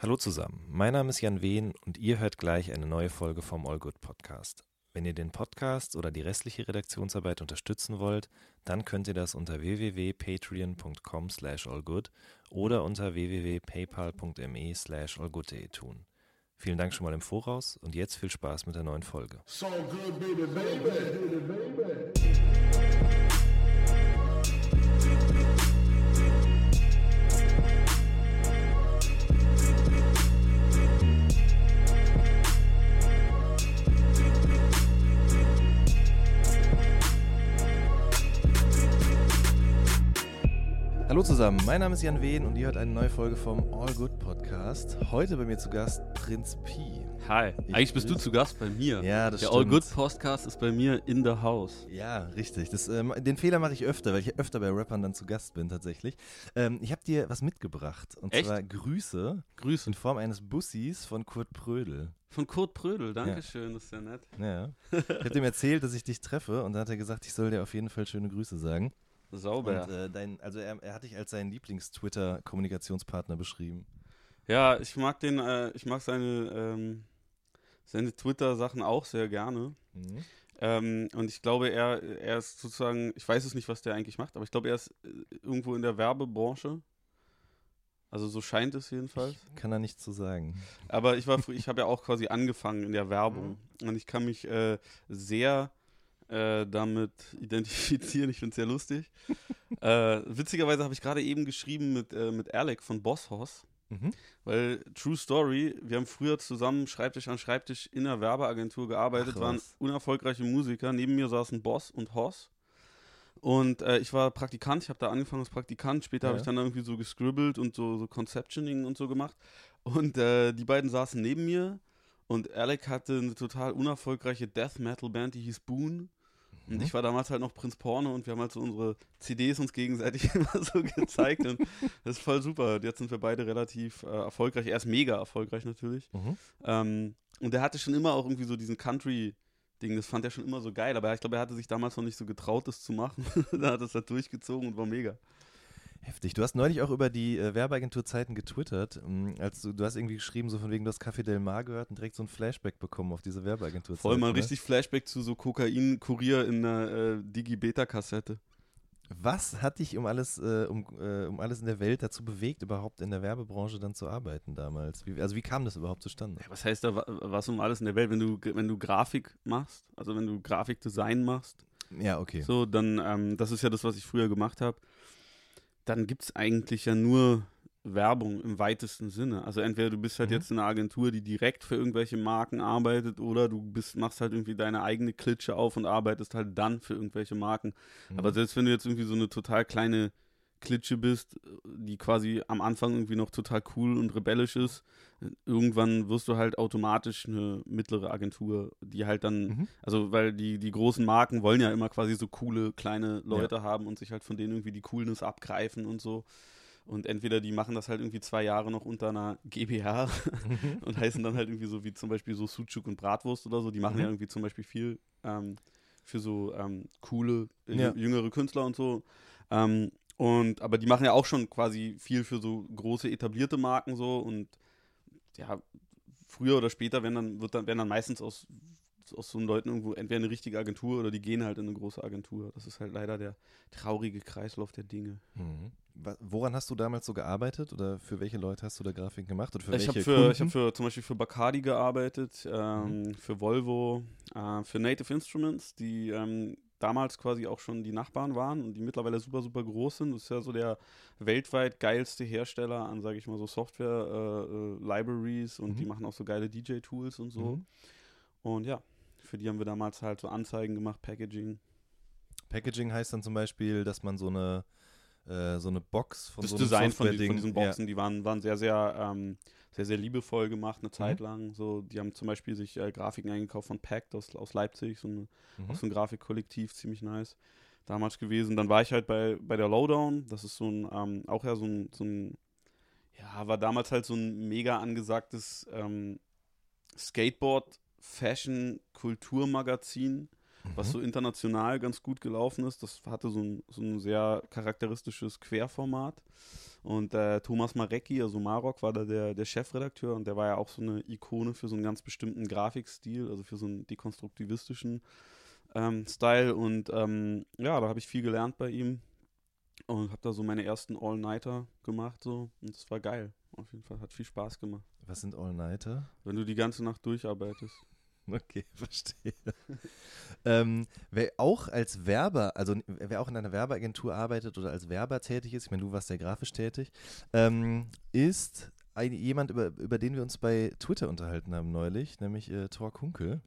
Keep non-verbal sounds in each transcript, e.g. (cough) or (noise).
Hallo zusammen, mein Name ist Jan Wehn und ihr hört gleich eine neue Folge vom All Good Podcast. Wenn ihr den Podcast oder die restliche Redaktionsarbeit unterstützen wollt, dann könnt ihr das unter www.patreon.com slash allgood oder unter www.paypal.me slash allgood.de tun. Vielen Dank schon mal im Voraus und jetzt viel Spaß mit der neuen Folge. So good, baby, baby, baby. Hallo zusammen, mein Name ist Jan Wehn und ihr hört eine neue Folge vom All Good Podcast. Heute bei mir zu Gast Prinz Pi. Hi, ich eigentlich bist du zu Gast bei mir. Ja, das Der stimmt. All Good Podcast ist bei mir in the house. Ja, richtig. Das, ähm, den Fehler mache ich öfter, weil ich öfter bei Rappern dann zu Gast bin tatsächlich. Ähm, ich habe dir was mitgebracht und Echt? zwar Grüße Grüße. in Form eines Bussis von Kurt Prödel. Von Kurt Prödel, danke schön, das ist ja nett. Ja. Ich habe ihm erzählt, dass ich dich treffe und dann hat er gesagt, ich soll dir auf jeden Fall schöne Grüße sagen. Sauber. Und äh, dein, also er, er hat dich als seinen Lieblings-Twitter-Kommunikationspartner beschrieben. ja, ich mag den, äh, ich mag seine, ähm, seine Twitter-Sachen auch sehr gerne. Mhm. Ähm, und ich glaube, er, er ist sozusagen, ich weiß es nicht, was der eigentlich macht, aber ich glaube, er ist äh, irgendwo in der Werbebranche. Also so scheint es jedenfalls. Kann er nichts zu sagen. Aber ich war, ich habe ja auch quasi angefangen in der Werbung und ich kann mich äh, sehr äh, damit (laughs) identifizieren. Ich finde es sehr lustig. äh, witzigerweise habe ich gerade eben geschrieben mit, äh, mit Alec von Boss Hoss, Mhm. weil True Story, wir haben früher zusammen Schreibtisch an Schreibtisch in einer Werbeagentur gearbeitet, Ach, waren unerfolgreiche Musiker. Neben mir saßen Boss und Hoss. Und äh, ich war Praktikant, ich habe da angefangen als Praktikant, später habe Ja. ich dann irgendwie so gescribbelt und so, so Conceptioning und so gemacht. Und äh, die beiden saßen neben mir und Alec hatte eine total unerfolgreiche Death Metal Band, die hieß Boon. Und Mhm. ich war damals halt noch Prinz Porno und wir haben halt so unsere CDs uns gegenseitig (laughs) immer so gezeigt und das ist voll super. Und Jetzt sind wir beide relativ äh, erfolgreich. Er ist mega erfolgreich natürlich. Mhm. Ähm, und er hatte schon immer auch irgendwie so diesen Country-Ding, das fand er schon immer so geil, aber ich glaube, er hatte sich damals noch nicht so getraut, das zu machen. (laughs) da hat er es halt durchgezogen und war mega. Heftig. Du hast neulich auch über die äh, Werbeagenturzeiten getwittert. Ähm, als du, du hast irgendwie geschrieben, so von wegen, du hast Café Del Mar gehört und direkt so ein Flashback bekommen auf diese Werbeagenturzeit. Voll mal ne? richtig Flashback zu so Kokain-Kurier in einer äh, Digi-Beta-Kassette. Was hat dich um alles, äh, um, äh, um alles in der Welt dazu bewegt, überhaupt in der Werbebranche dann zu arbeiten damals? Wie, also wie kam das überhaupt zustande? Ja, was heißt da, wa- was um alles in der Welt? Wenn du, wenn du Grafik machst, also wenn du Grafikdesign machst, Ja, okay. so, dann, ähm, das ist ja das, was ich früher gemacht habe, dann gibt es eigentlich ja nur Werbung im weitesten Sinne. Also entweder du bist halt Mhm. jetzt in einer Agentur, die direkt für irgendwelche Marken arbeitet, oder du bist, machst halt irgendwie deine eigene Klitsche auf und arbeitest halt dann für irgendwelche Marken. Mhm. Aber selbst wenn du jetzt irgendwie so eine total kleine Klitsche bist, die quasi am Anfang irgendwie noch total cool und rebellisch ist, irgendwann wirst du halt automatisch eine mittlere Agentur, die halt dann, Mhm. also weil die, die großen Marken wollen ja immer quasi so coole kleine Leute haben und sich halt von denen irgendwie die Coolness abgreifen und so. Und entweder die machen das halt irgendwie zwei Jahre noch unter einer GbH (laughs) und heißen dann halt irgendwie so wie zum Beispiel so Sucuk und Bratwurst oder so. Die machen Mhm. ja irgendwie zum Beispiel viel ähm, für so ähm, coole, Ja. jüngere Künstler und so. Ähm, und aber die machen ja auch schon quasi viel für so große etablierte Marken so und ja, früher oder später werden dann, wird dann, werden dann meistens aus, aus so Leuten irgendwo entweder eine richtige Agentur oder die gehen halt in eine große Agentur. Das ist halt leider der traurige Kreislauf der Dinge. Mhm. Woran hast du damals so gearbeitet oder für welche Leute hast du da Grafiken gemacht? Oder für Ich habe für, ich hab für zum Beispiel für Bacardi gearbeitet, ähm, für Volvo, äh, für Native Instruments, die ähm, damals quasi auch schon die Nachbarn waren und die mittlerweile super, super groß sind. Das ist ja so der weltweit geilste Hersteller an, sage ich mal, so Software-Libraries und Mhm. die machen auch so geile DJ-Tools und so. Mhm. Und ja, für die haben wir damals halt so Anzeigen gemacht, Packaging. Packaging heißt dann zum Beispiel, dass man so eine, äh, so eine Box von das so einem Design von, die, von diesen Boxen, die waren, waren sehr, sehr, ähm, sehr, sehr liebevoll gemacht, eine Zeit lang. So, die haben zum Beispiel sich äh, Grafiken eingekauft von Pact aus, aus Leipzig, so, eine, Mhm. so ein Grafikkollektiv, ziemlich nice. Damals gewesen. Dann war ich halt bei, bei der Lowdown, das ist so ein, ähm, auch ja so ein, so ein, ja, war damals halt so ein mega angesagtes ähm, Skateboard-Fashion-Kulturmagazin. Was Mhm. so international ganz gut gelaufen ist. Das hatte so ein, so ein sehr charakteristisches Querformat. Und äh, Thomas Marecki, also Marok, war da der, der Chefredakteur und der war ja auch so eine Ikone für so einen ganz bestimmten Grafikstil, also für so einen dekonstruktivistischen ähm, Style. Und ähm, ja, da habe ich viel gelernt bei ihm und habe da so meine ersten All-Nighter gemacht so und das war geil. Auf jeden Fall hat viel Spaß gemacht, Was sind All-Nighter? wenn du die ganze Nacht durcharbeitest. (laughs) Okay, verstehe. ähm, wer auch als Werber, also wer auch in einer Werbeagentur arbeitet oder als Werber tätig ist, ich meine, du warst ja grafisch tätig, ähm, ist ein, jemand, über, über den wir uns bei Twitter unterhalten haben neulich, nämlich äh, Thor Kunkel,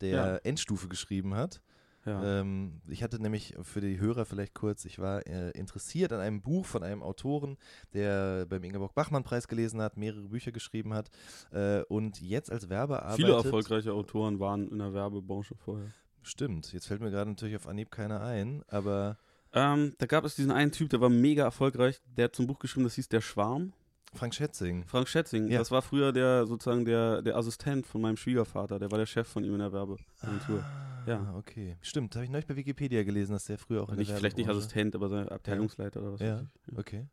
der Ja. Endstufe geschrieben hat. Ja. Ähm, ich hatte nämlich für die Hörer vielleicht kurz, ich war äh, interessiert an einem Buch von einem Autoren, der beim Ingeborg-Bachmann-Preis gelesen hat, mehrere Bücher geschrieben hat äh, und jetzt als Werber arbeitet. Viele erfolgreiche Autoren waren in der Werbebranche vorher. Stimmt, jetzt fällt mir gerade natürlich auf Anhieb keiner ein, aber Ähm, da gab es diesen einen Typ, der war mega erfolgreich, der hat zum Buch geschrieben, das hieß Der Schwarm. Frank Schätzing. Frank Schätzing, Ja. das war früher der sozusagen der, der Assistent von meinem Schwiegervater, der war der Chef von ihm in der Werbeagentur. Ah, Ja. okay. Stimmt, habe ich neulich bei Wikipedia gelesen, dass der früher auch in nicht, der vielleicht nicht Assistent, aber sein Abteilungsleiter oder was Ja. weiß ich. Okay.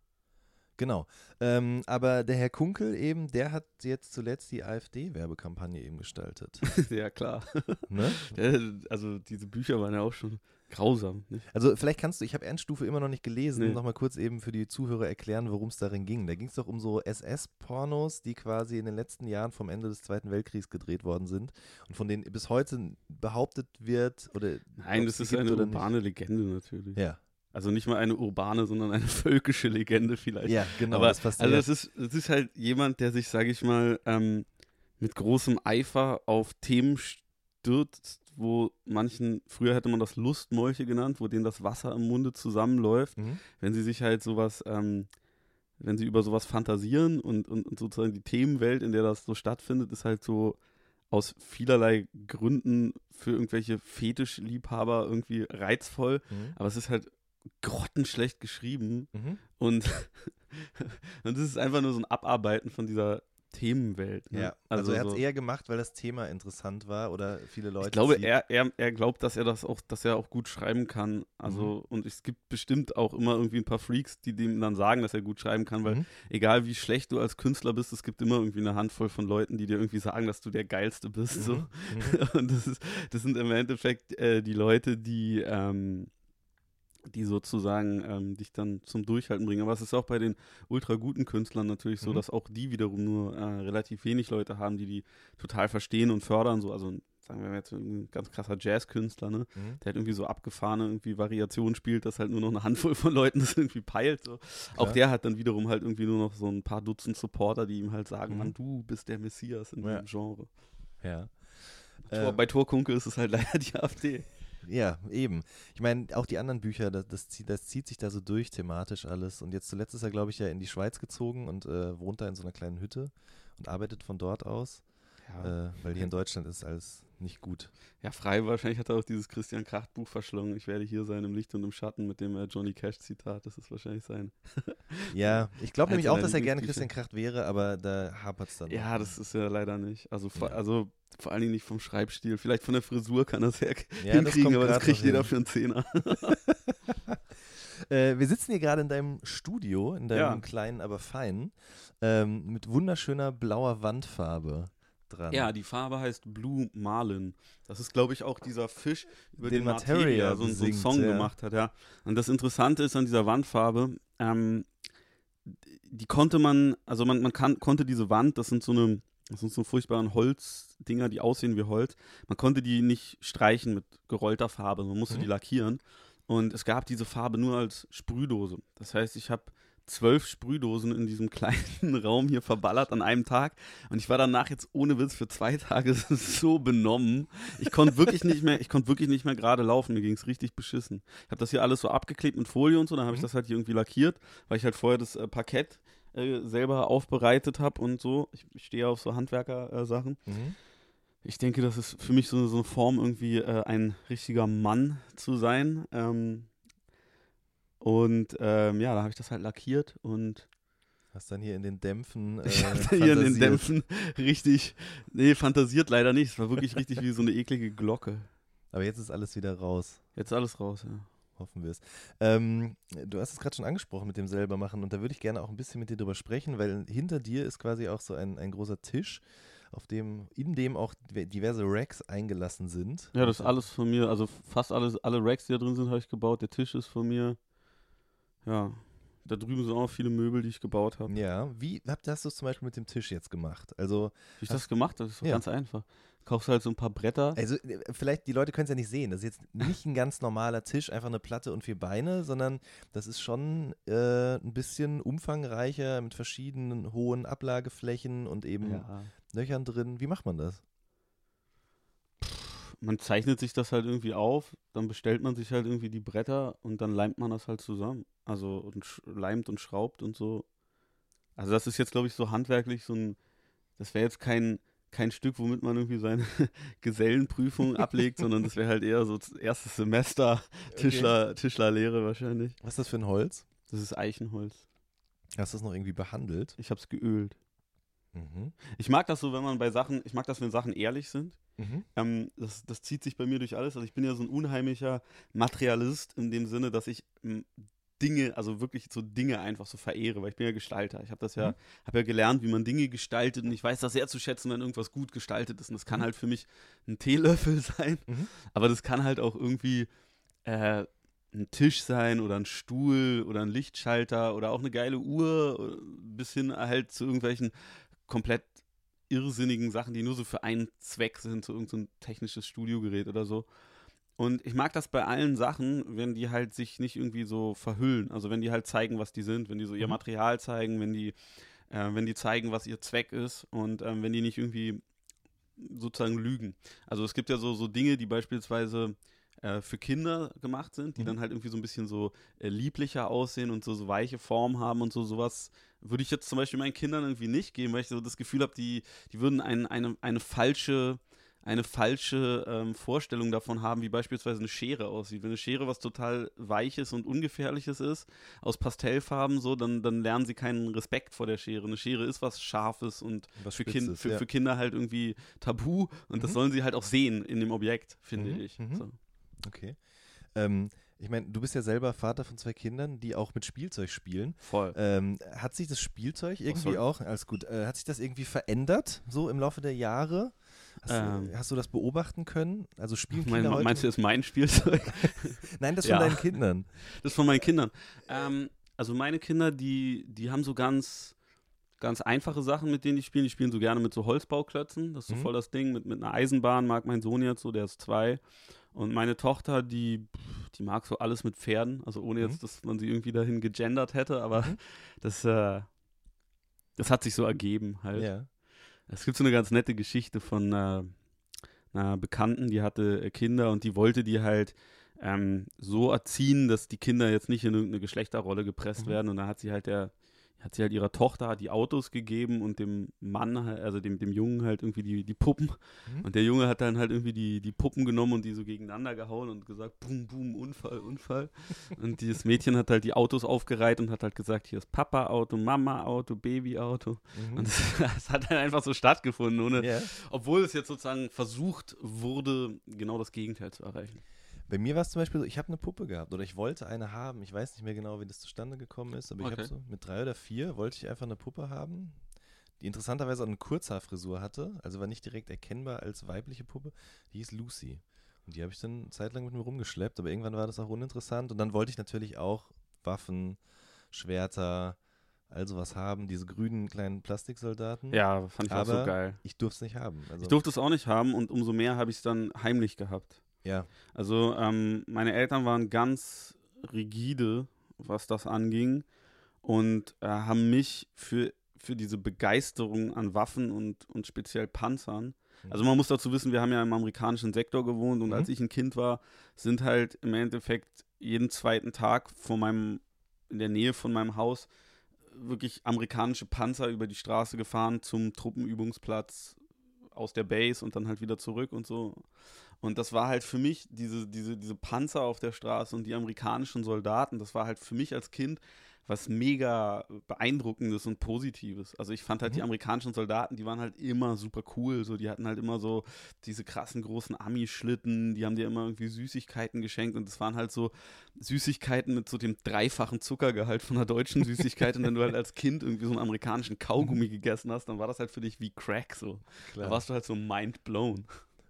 Genau. Ähm, aber der Herr Kunkel eben, der hat jetzt zuletzt die AfD-Werbekampagne eben gestaltet. (laughs) ja, klar. ne? Der, (laughs) also diese Bücher waren ja auch schon grausam. Nicht? Also vielleicht kannst du, ich habe Endstufe immer noch nicht gelesen, Nee. nochmal kurz eben für die Zuhörer erklären, worum es darin ging. Da ging es doch um so SS-Pornos, die quasi in den letzten Jahren vom Ende des Zweiten Weltkriegs gedreht worden sind und von denen bis heute behauptet wird oder Nein, das ist eine oder nicht. urbane Legende natürlich. Ja, Also nicht mal eine urbane, sondern eine (laughs) völkische Legende vielleicht. ja, genau. Aber das passt also ja. es ist, es ist halt jemand, der sich, sage ich mal, ähm, mit großem Eifer auf Themen stürzt, wo manchen, früher hätte man das Lustmolche genannt, wo denen das Wasser im Munde zusammenläuft, Mhm. wenn sie sich halt sowas, ähm, wenn sie über sowas fantasieren und, und, und sozusagen die Themenwelt, in der das so stattfindet, ist halt so aus vielerlei Gründen für irgendwelche Fetischliebhaber irgendwie reizvoll, Mhm. aber es ist halt grottenschlecht geschrieben Mhm. und, (laughs) und das ist einfach nur so ein Abarbeiten von dieser Themenwelt. Ne? Ja, also, er hat es so, eher gemacht, weil das Thema interessant war oder viele Leute. ich glaube, er, er, er glaubt, dass er das auch, dass er auch gut schreiben kann. Also, und es gibt bestimmt auch immer irgendwie ein paar Freaks, die dem dann sagen, dass er gut schreiben kann, weil Mhm. egal wie schlecht du als Künstler bist, es gibt immer irgendwie eine Handvoll von Leuten, die dir irgendwie sagen, dass du der Geilste bist. So. Mhm. Mhm. (laughs) Und das, ist, das sind im Endeffekt äh, die Leute, die, ähm, die sozusagen ähm, dich dann zum Durchhalten bringen. Aber es ist auch bei den ultra guten Künstlern natürlich so, Mhm. dass auch die wiederum nur äh, relativ wenig Leute haben, die die total verstehen und fördern. So, also sagen wir jetzt ein ganz krasser Jazzkünstler, ne? Mhm. der halt irgendwie so abgefahrene irgendwie Variationen spielt, dass halt nur noch eine Handvoll von Leuten das irgendwie peilt. So. Auch der hat dann wiederum halt irgendwie nur noch so ein paar Dutzend Supporter, die ihm halt sagen, Mhm. Mann, du bist der Messias in Ja. diesem Genre. Ja. Tor, Ähm, bei Torkunkel ist es halt (laughs) leider die AfD. Ja, eben. Ich meine, auch die anderen Bücher, das, das, zieht, das zieht sich da so durch, thematisch alles. Und jetzt zuletzt ist er, glaube ich, ja in die Schweiz gezogen und äh, wohnt da in so einer kleinen Hütte und arbeitet von dort aus, Ja. äh, weil hier in (laughs) Deutschland ist alles nicht gut. ja, frei wahrscheinlich hat er auch dieses Christian Kracht Buch verschlungen. Ich werde hier sein im Licht und im Schatten mit dem äh, Johnny Cash Zitat. Das ist wahrscheinlich sein. (laughs) Ja, ich glaube nämlich auch, dass er gerne. Christian Kracht wäre, aber da hapert es dann. Ja, das ist ja leider nicht. Also vor, Ja. also vor allen Dingen nicht vom Schreibstil. Vielleicht von der Frisur kann er es ja, Ja, das hinkriegen, kommt aber das kriegt jeder hin. für einen Zehner. (laughs) Äh, wir sitzen hier gerade in deinem Studio, in deinem Ja. kleinen, aber feinen, ähm, mit wunderschöner blauer Wandfarbe dran. Ja, die Farbe heißt Blue Marlin. Das ist, glaube ich, auch dieser Fisch, über Den den, Materia Materia so, so einen Song ja. gemacht hat. Ja. Und das Interessante ist an dieser Wandfarbe, ähm, die konnte man, also man, man kann, konnte diese Wand, das sind so eine, das sind so furchtbaren Holzdinger, die aussehen wie Holz. Man konnte die nicht streichen mit gerollter Farbe, man musste Mhm. die lackieren. Und es gab diese Farbe nur als Sprühdose. Das heißt, ich habe zwölf Sprühdosen in diesem (laughs) kleinen Raum hier verballert an einem Tag. Und ich war danach jetzt ohne Witz für zwei Tage (laughs) so benommen. Ich konnte wirklich nicht mehr, ich konnte wirklich nicht mehr gerade laufen. Mir ging es richtig beschissen. Ich habe das hier alles so abgeklebt mit Folie und so. Dann habe ich Mhm. das halt hier irgendwie lackiert, weil ich halt vorher das äh, Parkett äh, selber aufbereitet habe und so. Ich, ich stehe auf so Handwerker-Sachen. Mhm. Ich denke, das ist für mich so, so eine Form, irgendwie äh, ein richtiger Mann zu sein. Ähm, und ähm, ja, da habe ich das halt lackiert und Hast dann hier in den Dämpfen. (laughs) Äh, ich hatte hier in den. Dämpfen (laughs) richtig, nee, fantasiert leider nicht. Es war wirklich richtig wie so eine eklige Glocke. Aber jetzt ist alles wieder raus. Jetzt alles raus, ja. Hoffen wir es. Ähm, du hast es gerade schon angesprochen mit dem selbermachen und da würde ich gerne auch ein bisschen mit dir drüber sprechen, weil hinter dir ist quasi auch so ein, ein großer Tisch, auf dem, in dem auch diverse Racks eingelassen sind. Ja, das ist alles von mir, also fast alles, alle Racks, die da drin sind, habe ich gebaut. Der Tisch ist von mir. Ja, da drüben sind auch noch viele Möbel, die ich gebaut habe. Ja, wie habt, hast du es zum Beispiel mit dem Tisch jetzt gemacht? Also, Wie ich das gemacht habe, das ist doch Ja. ganz einfach. Kaufst halt so ein paar Bretter. also äh, vielleicht, die Leute können es ja nicht sehen. Das ist jetzt nicht ein ganz normaler Tisch, einfach eine Platte und vier Beine, sondern das ist schon äh, ein bisschen umfangreicher mit verschiedenen hohen Ablageflächen und eben Ja. Löchern drin. Wie macht man das? Man zeichnet sich das halt irgendwie auf, dann bestellt man sich halt irgendwie die Bretter und dann leimt man das halt zusammen. Also und leimt und schraubt und so. Also das ist jetzt, glaube ich, so handwerklich so ein, das wäre jetzt kein, kein Stück, womit man irgendwie seine (laughs) Gesellenprüfung ablegt, sondern das wäre halt eher so das erste Semester (laughs) Tischler, Tischlerlehre wahrscheinlich. Was ist das für ein Holz? Das ist Eichenholz. Hast du es noch irgendwie behandelt? Ich habe es geölt. Mhm. Ich mag das so, wenn man bei Sachen, ich mag das, wenn Sachen ehrlich sind. Mhm. Ähm, das, das zieht sich bei mir durch alles. Also ich bin ja so ein unheimlicher Materialist in dem Sinne, dass ich Dinge, also wirklich so Dinge einfach so verehre, weil ich bin ja Gestalter. Ich habe das ja, Mhm. habe ja gelernt, wie man Dinge gestaltet und ich weiß das sehr zu schätzen, wenn irgendwas gut gestaltet ist. Und das kann Mhm. halt für mich ein Teelöffel (laughs) sein, Mhm. aber das kann halt auch irgendwie äh, ein Tisch sein oder ein Stuhl oder ein Lichtschalter oder auch eine geile Uhr bis hin halt zu irgendwelchen komplett irrsinnigen Sachen, die nur so für einen Zweck sind, so irgendein so technisches Studiogerät oder so. Und ich mag das bei allen Sachen, wenn die halt sich nicht irgendwie so verhüllen. Also wenn die halt zeigen, was die sind, wenn die so ihr Mhm. Material zeigen, wenn die, äh, wenn die zeigen, was ihr Zweck ist und ähm, wenn die nicht irgendwie sozusagen lügen. Also es gibt ja so, so Dinge, die beispielsweise äh, für Kinder gemacht sind, die Mhm. dann halt irgendwie so ein bisschen so äh, lieblicher aussehen und so, so weiche Form haben und so sowas würde ich jetzt zum Beispiel meinen Kindern irgendwie nicht geben, weil ich so das Gefühl habe, die, die würden ein, eine, eine falsche eine falsche ähm, Vorstellung davon haben, wie beispielsweise eine Schere aussieht. Wenn eine Schere was total Weiches und Ungefährliches ist, aus Pastellfarben so, dann, dann lernen sie keinen Respekt vor der Schere. Eine Schere ist was Scharfes und Was für, Spitzes, kind, für, ja. für Kinder halt irgendwie tabu und das Mhm. sollen sie halt auch sehen in dem Objekt, finde Mhm, ich. mhm. So. Okay. Ähm, ich meine, du bist ja selber Vater von zwei Kindern, die auch mit Spielzeug spielen. Voll. Ähm, hat sich das Spielzeug irgendwie sorry. auch, alles gut, äh, hat sich das irgendwie verändert, so im Laufe der Jahre? Hast, Ähm. du, hast du das beobachten können? Also spielen Mein, Kinder heute? meinst du, das ist mein Spielzeug? (laughs) Nein, das von Ja. deinen Kindern. Das von meinen Kindern. Ähm, also meine Kinder, die, die haben so ganz, ganz einfache Sachen, mit denen die spielen. Die spielen so gerne mit so Holzbauklötzen. Das ist so Mhm. voll das Ding. Mit, mit einer Eisenbahn mag mein Sohn jetzt so, der ist zwei. Und meine Tochter, die, die mag so alles mit Pferden. Also ohne Mhm. jetzt, dass man sie irgendwie dahin gegendert hätte, aber Mhm. das, äh, das hat sich so ergeben halt. Ja. Es gibt so eine ganz nette Geschichte von äh, einer Bekannten, die hatte äh, Kinder und die wollte die halt ähm, so erziehen, dass die Kinder jetzt nicht in irgendeine Geschlechterrolle gepresst Mhm. werden. Und dann hat sie halt der, hat sie halt ihrer Tochter die Autos gegeben und dem Mann, also dem, dem Jungen halt irgendwie die, die Puppen. Mhm. Und der Junge hat dann halt irgendwie die, die Puppen genommen und die so gegeneinander gehauen und gesagt, boom, boom, Unfall, Unfall. (laughs) und dieses Mädchen hat halt die Autos aufgereiht und hat halt gesagt, hier ist Papa-Auto, Mama-Auto, Baby-Auto. Mhm. Und (laughs) das, das hat dann einfach so stattgefunden, ohne, ja. obwohl es jetzt sozusagen versucht wurde, genau das Gegenteil zu erreichen. Bei mir war es zum Beispiel so, ich habe eine Puppe gehabt oder ich wollte eine haben. Ich weiß nicht mehr genau, wie das zustande gekommen ist, aber ich Okay. habe so mit drei oder vier wollte ich einfach eine Puppe haben, die interessanterweise auch eine Kurzhaarfrisur hatte, also war nicht direkt erkennbar als weibliche Puppe. Die hieß Lucy. Und die habe ich dann eine Zeit lang mit mir rumgeschleppt, aber irgendwann war das auch uninteressant. Und dann wollte ich natürlich auch Waffen, Schwerter, all sowas haben, diese grünen kleinen Plastiksoldaten. Ja, fand ich auch so Aber- geil. Ich durfte es nicht haben. Also, Ich durfte es auch nicht haben und umso mehr habe ich es dann heimlich gehabt. Ja. Also ähm, meine Eltern waren ganz rigide, was das anging und äh, haben mich für, für diese Begeisterung an Waffen und, und speziell Panzern. Mhm. Also man muss dazu wissen, wir haben ja im amerikanischen Sektor gewohnt und Mhm. als ich ein Kind war, sind halt im Endeffekt jeden zweiten Tag vor meinem, in der Nähe von meinem Haus wirklich amerikanische Panzer über die Straße gefahren zum Truppenübungsplatz aus der Base und dann halt wieder zurück und so. Und das war halt für mich, diese, diese, diese Panzer auf der Straße und die amerikanischen Soldaten, das war halt für mich als Kind, was mega beeindruckendes und positives. Also ich fand halt Mhm. die amerikanischen Soldaten, die waren halt immer super cool, so die hatten halt immer so diese krassen großen Ami-Schlitten, die haben dir immer irgendwie Süßigkeiten geschenkt und es waren halt so Süßigkeiten mit so dem dreifachen Zuckergehalt von einer deutschen Süßigkeit und wenn du halt als Kind irgendwie so einen amerikanischen Kaugummi gegessen hast, dann war das halt für dich wie Crack so. Da warst du halt so mind blown.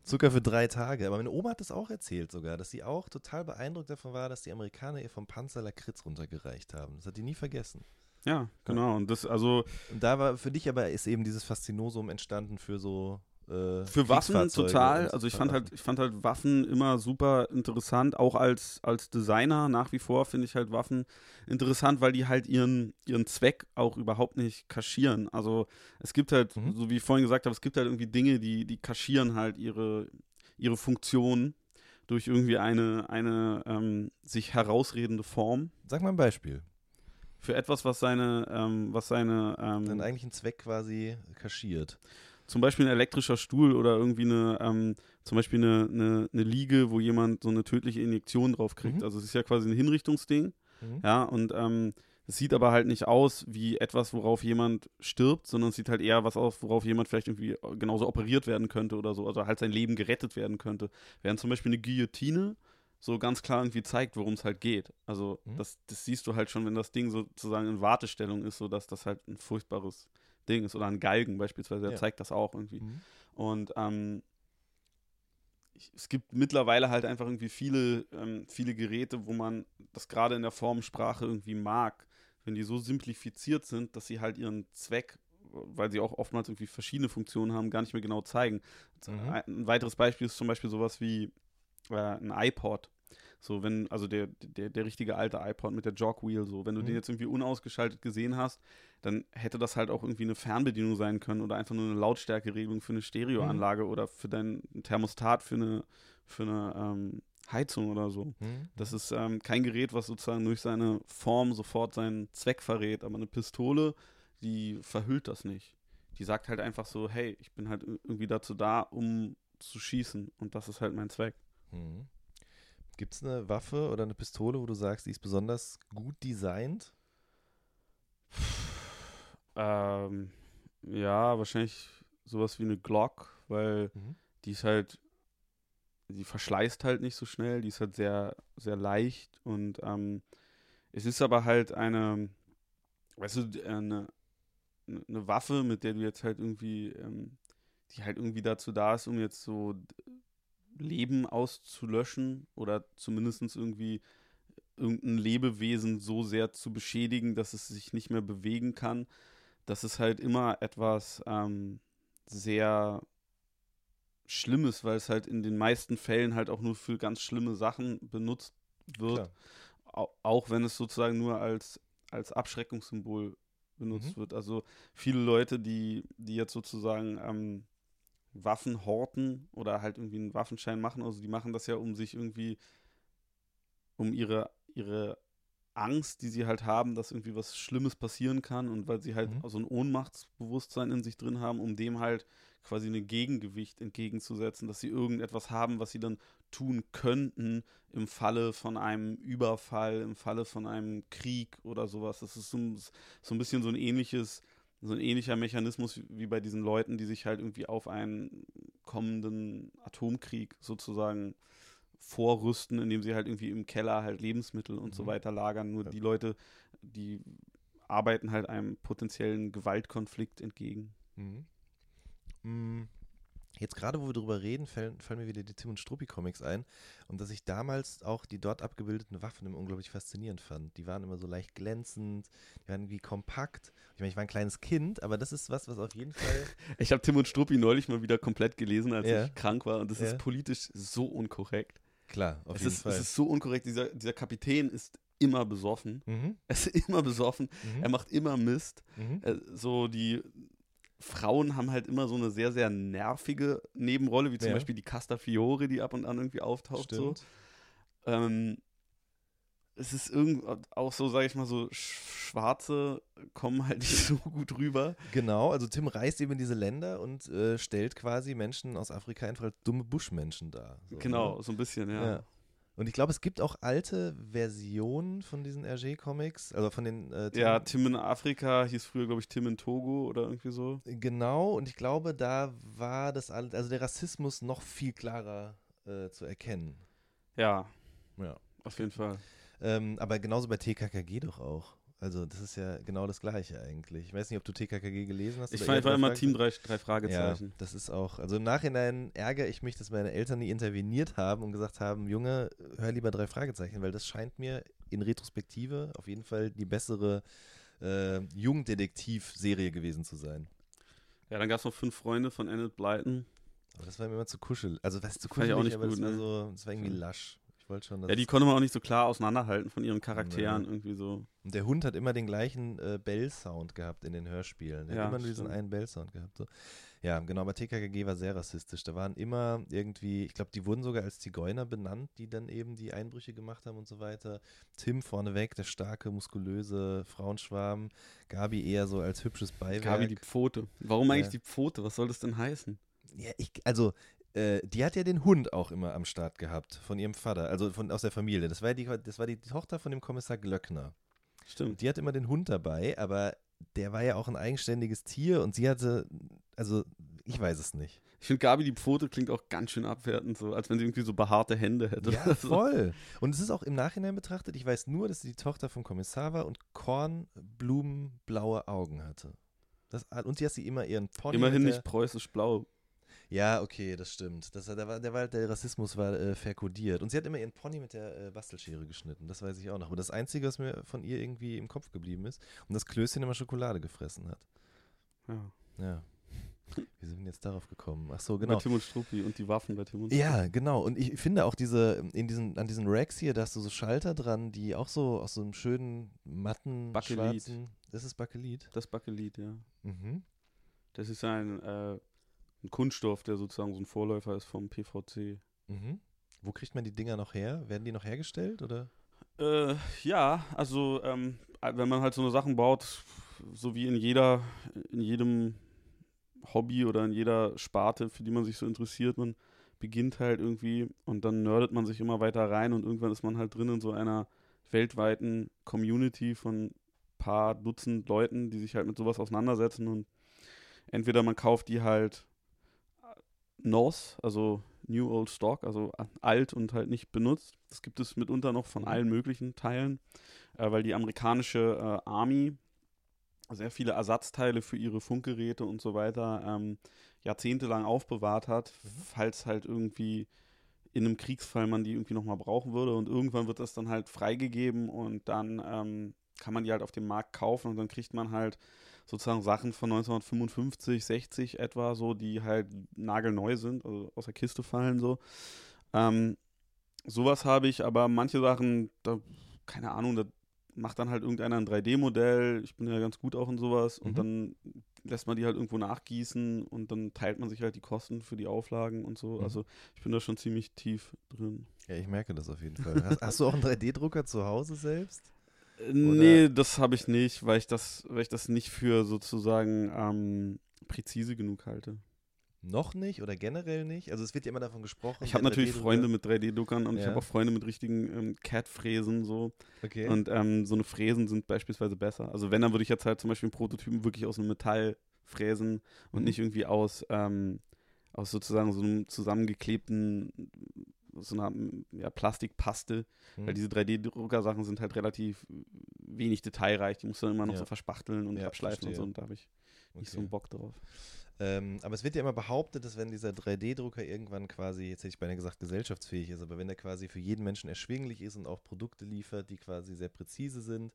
Zucker für drei Tage. Aber meine Oma hat das auch erzählt sogar, dass sie auch total beeindruckt davon war, dass die Amerikaner ihr vom Panzer Lakritz runtergereicht haben. Das hat die nie vergessen. Ja, genau. Und das, also Und da war für dich aber ist eben dieses Faszinosum entstanden für so äh, für Waffen total. Also ich fand halt, Waffen. ich fand halt Waffen immer super interessant, auch als, als Designer nach wie vor finde ich halt Waffen interessant, weil die halt ihren, ihren Zweck auch überhaupt nicht kaschieren. Also es gibt halt, Mhm. so wie ich vorhin gesagt habe, es gibt halt irgendwie Dinge, die, die kaschieren halt ihre, ihre Funktion durch irgendwie eine, eine ähm, sich herausredende Form Sag mal ein Beispiel. für etwas, was seine, ähm, was seine ähm, eigentlichen Zweck quasi kaschiert. Zum Beispiel ein elektrischer Stuhl oder irgendwie eine, ähm, zum Beispiel eine, eine, eine Liege, wo jemand so eine tödliche Injektion drauf kriegt. Mhm. Also es ist ja quasi ein Hinrichtungsding, Mhm. ja, und ähm, es sieht aber halt nicht aus wie etwas, worauf jemand stirbt, sondern es sieht halt eher was aus, worauf jemand vielleicht irgendwie genauso operiert werden könnte oder so, also halt sein Leben gerettet werden könnte. Während zum Beispiel eine Guillotine so ganz klar irgendwie zeigt, worum es halt geht. Also Mhm. das, das siehst du halt schon, wenn das Ding sozusagen in Wartestellung ist, so dass das halt ein furchtbares Ding ist. Oder ein Galgen beispielsweise, der Ja. zeigt das auch irgendwie. Mhm. Und ähm, ich, es gibt mittlerweile halt einfach irgendwie viele, ähm, viele Geräte, wo man das gerade in der Formsprache irgendwie mag, wenn die so simplifiziert sind, dass sie halt ihren Zweck, weil sie auch oftmals irgendwie verschiedene Funktionen haben, gar nicht mehr genau zeigen. Mhm. Ein, ein weiteres Beispiel ist zum Beispiel sowas wie äh, ein iPod. So, wenn, also der, der, der richtige alte iPod mit der Jogwheel, so, wenn du Mhm. den jetzt irgendwie unausgeschaltet gesehen hast, dann hätte das halt auch irgendwie eine Fernbedienung sein können oder einfach nur eine Lautstärkeregelung für eine Stereoanlage oder für dein Thermostat für eine, für eine ähm, Heizung oder so. Mhm. Das ist ähm, kein Gerät, was sozusagen durch seine Form sofort seinen Zweck verrät, aber eine Pistole, die verhüllt das nicht. Die sagt halt einfach so, hey, ich bin halt irgendwie dazu da, um zu schießen und das ist halt mein Zweck. Mhm. Gibt es eine Waffe oder eine Pistole, wo du sagst, die ist besonders gut designt? Ähm, ja, wahrscheinlich sowas wie eine Glock, weil Mhm. die ist halt, die verschleißt halt nicht so schnell, die ist halt sehr, sehr leicht und ähm, es ist aber halt eine, weißt du, eine, eine Waffe, mit der du jetzt halt irgendwie, ähm, die halt irgendwie dazu da ist, um jetzt so Leben auszulöschen oder zumindest irgendwie irgendein Lebewesen so sehr zu beschädigen, dass es sich nicht mehr bewegen kann. Das ist halt immer etwas ähm, sehr Schlimmes, weil es halt in den meisten Fällen halt auch nur für ganz schlimme Sachen benutzt wird. Au- Auch wenn es sozusagen nur als, als Abschreckungssymbol benutzt Mhm. wird. Also viele Leute, die, die jetzt sozusagen ähm, Waffen horten oder halt irgendwie einen Waffenschein machen, also die machen das ja, um sich irgendwie, um ihre, ihre Angst, die sie halt haben, dass irgendwie was Schlimmes passieren kann und weil sie halt Mhm. so ein Ohnmachtsbewusstsein in sich drin haben, um dem halt quasi ein Gegengewicht entgegenzusetzen, dass sie irgendetwas haben, was sie dann tun könnten im Falle von einem Überfall, im Falle von einem Krieg oder sowas. Das ist so, so ein bisschen so ein ähnliches, so ein ähnlicher Mechanismus wie- bei diesen Leuten, die sich halt irgendwie auf einen kommenden Atomkrieg sozusagen vorrüsten, indem sie halt irgendwie im Keller halt Lebensmittel und so Mhm. weiter lagern. Nur Ja. die Leute, die arbeiten halt einem potenziellen Gewaltkonflikt entgegen. Mhm. Mm, Jetzt gerade, wo wir drüber reden, fallen, fallen mir wieder die Tim und Struppi Comics ein und dass ich damals auch die dort abgebildeten Waffen immer unglaublich faszinierend fand. Die waren immer so leicht glänzend, die waren irgendwie kompakt. Ich meine, ich war ein kleines Kind, aber das ist was, was auf jeden Fall. (laughs) Ich habe Tim und Struppi neulich mal wieder komplett gelesen, als Ja. ich krank war und das Ja. ist politisch so unkorrekt. Klar, auf Es jeden ist, Fall. es ist so unkorrekt. Dieser, dieser Kapitän ist immer besoffen. mhm, (laughs) Er ist immer besoffen. mhm, Er macht immer Mist. mhm. Äh, so die Frauen haben halt immer so eine sehr, sehr nervige Nebenrolle, wie zum Ja. Beispiel die Casta Fiore, die ab und an irgendwie auftaucht. So. Ähm, es ist irgend auch so, sage ich mal, so Sch- Schwarze kommen halt nicht (laughs) so gut rüber. Genau, also Tim reist eben in diese Länder und äh, stellt quasi Menschen aus Afrika einfach als dumme Buschmenschen dar. So, genau, Ne? so ein bisschen, ja. Ja. Und ich glaube, es gibt auch alte Versionen von diesen RG-Comics, also von den. Äh, ja, Tim in Afrika hieß früher, glaube ich, Tim in Togo oder irgendwie so. Genau, und ich glaube, da war das alles, also der Rassismus noch viel klarer äh, zu erkennen. Ja. Ja. Auf jeden Fall. Ähm, aber genauso bei TKKG doch auch. Also das ist ja genau das Gleiche eigentlich. Ich weiß nicht, ob du TKKG gelesen hast. Ich war, war immer Team drei, drei Fragezeichen. Ja, das ist auch, also im Nachhinein ärgere ich mich, dass meine Eltern nie interveniert haben und gesagt haben, Junge, hör lieber drei Fragezeichen, weil das scheint mir in Retrospektive auf jeden Fall die bessere äh, Jugenddetektiv-Serie gewesen zu sein. Ja, dann gab es noch fünf Freunde von Annette Blyton. Aber das war mir immer zu kuschel. Also was zu kuschelig, aber gut, das, war ne? so, das war irgendwie lasch. Ich wollte schon, Ja, die konnte man auch nicht so klar auseinanderhalten von ihren Charakteren Nee. irgendwie so. Und der Hund hat immer den gleichen äh, Bell-Sound gehabt in den Hörspielen. Der Ja, hat immer nur diesen einen Bell-Sound gehabt. So. Ja, genau, aber TKKG war sehr rassistisch. Da waren immer irgendwie, ich glaube, die wurden sogar als Zigeuner benannt, die dann eben die Einbrüche gemacht haben und so weiter. Tim vorneweg, der starke, muskulöse Frauenschwarm. Gabi eher so als hübsches Beiwerk. Gabi die Pfote. Warum eigentlich Ja. die Pfote? Was soll das denn heißen? ja, ich, also, äh, die hat ja den Hund auch immer am Start gehabt von ihrem Vater, also von, aus der Familie. Das war, die, das war die Tochter von dem Kommissar Glöckner. Stimmt. Die hat immer den Hund dabei, aber der war ja auch ein eigenständiges Tier und sie hatte, also ich weiß es nicht. Ich finde, Gabi die Pfote klingt auch ganz schön abwertend, so als wenn sie irgendwie so behaarte Hände hätte. Ja, so. voll. Und es ist auch im Nachhinein betrachtet, ich weiß nur, dass sie die Tochter vom Kommissar war und kornblumenblaue Augen hatte. Das, und sie hat sie immer ihren Pony. Immerhin nicht preußisch blau. Ja, okay, das stimmt. Das, der, war, der, war, der Rassismus war äh, verkodiert. Und sie hat immer ihren Pony mit der äh, Bastelschere geschnitten. Das weiß ich auch noch. Aber das Einzige, was mir von ihr irgendwie im Kopf geblieben ist, und das Klößchen immer Schokolade gefressen hat. Ja. Ja. Wie sind wir jetzt darauf gekommen? Ach so, genau. Bei Tim und Struppi und die Waffen bei Tim und Ja, genau. Und ich finde auch diese, in diesen, an diesen Racks hier, da hast du so Schalter dran, die auch so aus so einem schönen, matten, Bakelit. schwarzen. Das ist Bakelit. Das Bakelit, ja. Mhm. Das ist ein, äh, ein Kunststoff, der sozusagen so ein Vorläufer ist vom PVC. Mhm. Wo kriegt man die Dinger noch her? Werden die noch hergestellt oder? Äh, ja, also ähm, wenn man halt so eine Sachen baut, so wie in jeder, in jedem Hobby oder in jeder Sparte, für die man sich so interessiert, man beginnt halt irgendwie und dann nerdet man sich immer weiter rein und irgendwann ist man halt drin in so einer weltweiten Community von paar Dutzend Leuten, die sich halt mit sowas auseinandersetzen und entweder man kauft die halt NOS, also New Old Stock, also alt und halt nicht benutzt. Das gibt es mitunter noch von Mhm. allen möglichen Teilen, äh, weil die amerikanische äh, Army sehr viele Ersatzteile für ihre Funkgeräte und so weiter ähm, jahrzehntelang aufbewahrt hat, Mhm. falls halt irgendwie in einem Kriegsfall man die irgendwie nochmal brauchen würde. Und irgendwann wird das dann halt freigegeben und dann ähm, kann man die halt auf dem Markt kaufen und dann kriegt man halt sozusagen Sachen von 1955, 60 etwa, so, die halt nagelneu sind, also aus der Kiste fallen so. Ähm, sowas habe ich, aber manche Sachen, da, keine Ahnung, da macht dann halt irgendeiner ein 3D-Modell, ich bin ja ganz gut auch in sowas Mhm. und dann lässt man die halt irgendwo nachgießen und dann teilt man sich halt die Kosten für die Auflagen und so. Mhm. Also ich bin da schon ziemlich tief drin. Ja, ich merke das auf jeden Fall. Hast, hast du auch einen 3D-Drucker zu Hause selbst? Äh, Nee, das habe ich nicht, weil ich das, weil ich das nicht für sozusagen ähm, präzise genug halte. Noch nicht oder generell nicht? Also es wird ja immer davon gesprochen. Ich habe natürlich 3D-Drucker- Freunde mit 3D-Druckern und ich Ja. habe auch Freunde mit richtigen ähm, CAD-Fräsen so. Okay. Und ähm, so eine Fräsen sind beispielsweise besser. Also wenn, dann würde ich jetzt halt zum Beispiel einen Prototypen wirklich aus einem Metall fräsen und Mhm. nicht irgendwie aus, ähm, aus sozusagen so einem zusammengeklebten, so einer ja, Plastikpaste. Hm. Weil diese 3D-Drucker-Sachen sind halt relativ wenig detailreich. Die musst du dann immer noch Ja. so verspachteln und Ja, abschleifen und so. verstehe. Und da habe ich nicht so Okay. einen Bock drauf. Ähm, aber es wird ja immer behauptet, dass wenn dieser 3D-Drucker irgendwann quasi, jetzt hätte ich beinahe gesagt, gesellschaftsfähig ist, aber wenn er quasi für jeden Menschen erschwinglich ist und auch Produkte liefert, die quasi sehr präzise sind,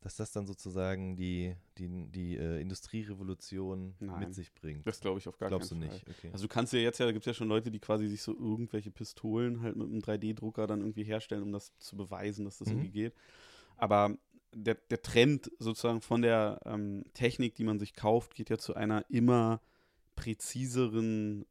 dass das dann sozusagen die, die, die äh, Industrierevolution Nein. mit sich bringt. Das glaube ich auf gar Glaubst du keinen Fall. nicht? Okay. Also du kannst ja jetzt ja, da gibt es ja schon Leute, die quasi sich so irgendwelche Pistolen halt mit einem 3D-Drucker dann irgendwie herstellen, um das zu beweisen, dass das Mhm. irgendwie geht. Aber der, der Trend sozusagen von der ähm, Technik, die man sich kauft, geht ja zu einer immer präziseren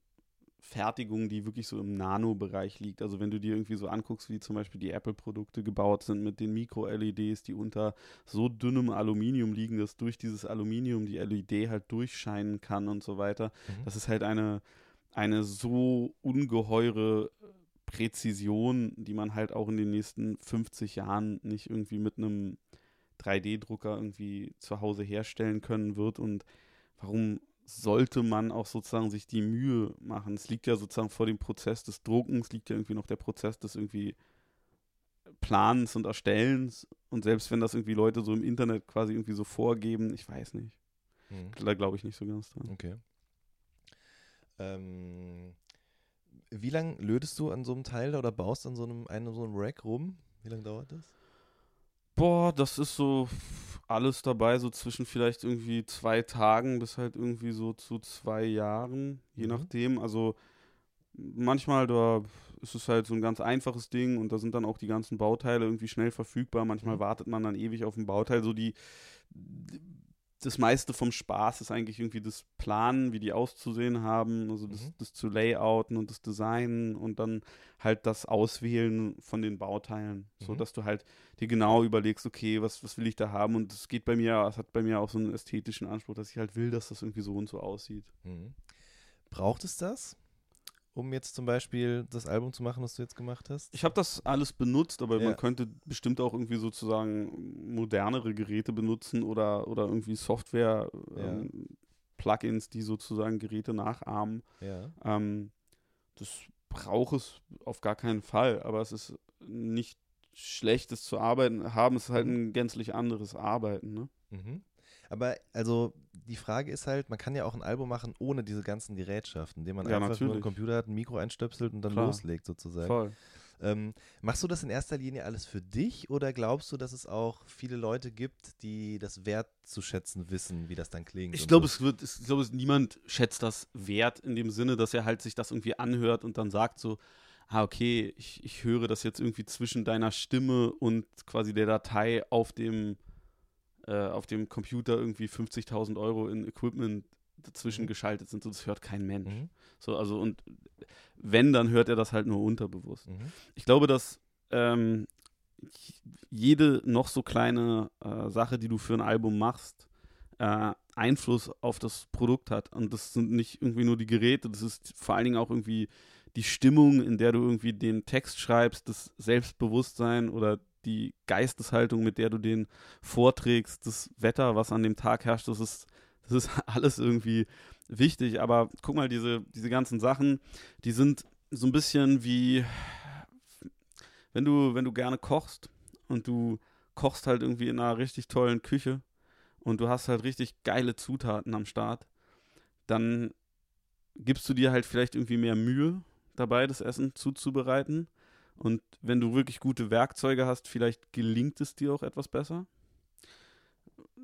Fertigung, die wirklich so im Nano-Bereich liegt. Also wenn du dir irgendwie so anguckst, wie zum Beispiel die Apple-Produkte gebaut sind mit den Mikro-LEDs, die unter so dünnem Aluminium liegen, dass durch dieses Aluminium die LED halt durchscheinen kann und so weiter. Mhm. Das ist halt eine, eine so ungeheure Präzision, die man halt auch in den nächsten 50 Jahren nicht irgendwie mit einem 3D-Drucker irgendwie zu Hause herstellen können wird und warum sollte man auch sozusagen sich die Mühe machen? Es liegt ja sozusagen vor dem Prozess des Druckens, liegt ja irgendwie noch der Prozess des irgendwie Planens und Erstellens und selbst wenn das irgendwie Leute so im Internet quasi irgendwie so vorgeben, ich weiß nicht. Hm. Da glaube ich nicht so ganz dran. Okay. Ähm, wie lange lötest du an so einem Teil oder baust an so einem, einem so einem Rack rum? Wie lange dauert das? Boah, das ist so alles dabei, so zwischen vielleicht irgendwie zwei Tagen bis halt irgendwie so zu zwei Jahren, je mhm. nachdem. Also manchmal da ist es halt so ein ganz einfaches Ding und da sind dann auch die ganzen Bauteile irgendwie schnell verfügbar. Manchmal mhm. wartet man dann ewig auf ein Bauteil. So die das meiste vom Spaß ist eigentlich irgendwie das Planen, wie die auszusehen haben, also das, mhm. das zu layouten und das Designen und dann halt das Auswählen von den Bauteilen, mhm. so dass du halt dir genau überlegst, okay, was, was will ich da haben und es geht bei mir, es hat bei mir auch so einen ästhetischen Anspruch, dass ich halt will, dass das irgendwie so und so aussieht. Mhm. Braucht es das? Um jetzt zum Beispiel das Album zu machen, was du jetzt gemacht hast? Ich habe das alles benutzt, aber ja. man könnte bestimmt auch irgendwie sozusagen modernere Geräte benutzen oder, oder irgendwie Software, ja. ähm, Plugins, die sozusagen Geräte nachahmen. Ja. Ähm, das braucht es auf gar keinen Fall, aber es ist nicht schlechtes zu arbeiten haben, es ist halt mhm. ein gänzlich anderes Arbeiten. Ne? Mhm. Aber also die Frage ist halt, man kann ja auch ein Album machen ohne diese ganzen Gerätschaften, indem man ja, einfach natürlich. nur einen Computer hat, ein Mikro einstöpselt und dann Klar. loslegt sozusagen. Voll. Ähm, machst du das in erster Linie alles für dich oder glaubst du, dass es auch viele Leute gibt, die das wert zu schätzen wissen, wie das dann klingt? Ich glaube, so? es wird, ich glaube, niemand schätzt das wert in dem Sinne, dass er halt sich das irgendwie anhört und dann sagt so, ah, okay, ich, ich höre das jetzt irgendwie zwischen deiner Stimme und quasi der Datei auf dem äh, auf dem Computer irgendwie 50.000 Euro in Equipment dazwischen mhm. geschaltet sind, so das hört kein Mensch. Mhm. So, also und wenn, dann hört er das halt nur unterbewusst. Mhm. Ich glaube, dass ähm, jede noch so kleine äh, Sache, die du für ein Album machst, äh, Einfluss auf das Produkt hat. Und das sind nicht irgendwie nur die Geräte, das ist vor allen Dingen auch irgendwie die Stimmung, in der du irgendwie den Text schreibst, das Selbstbewusstsein oder die Geisteshaltung, mit der du den vorträgst, das Wetter, was an dem Tag herrscht, das ist, das ist (laughs) alles irgendwie wichtig. Aber guck mal, diese, diese ganzen Sachen, die sind so ein bisschen wie, wenn du, wenn du gerne kochst und du kochst halt irgendwie in einer richtig tollen Küche und du hast halt richtig geile Zutaten am Start, dann gibst du dir halt vielleicht irgendwie mehr Mühe dabei, das Essen zuzubereiten und wenn du wirklich gute Werkzeuge hast, vielleicht gelingt es dir auch etwas besser.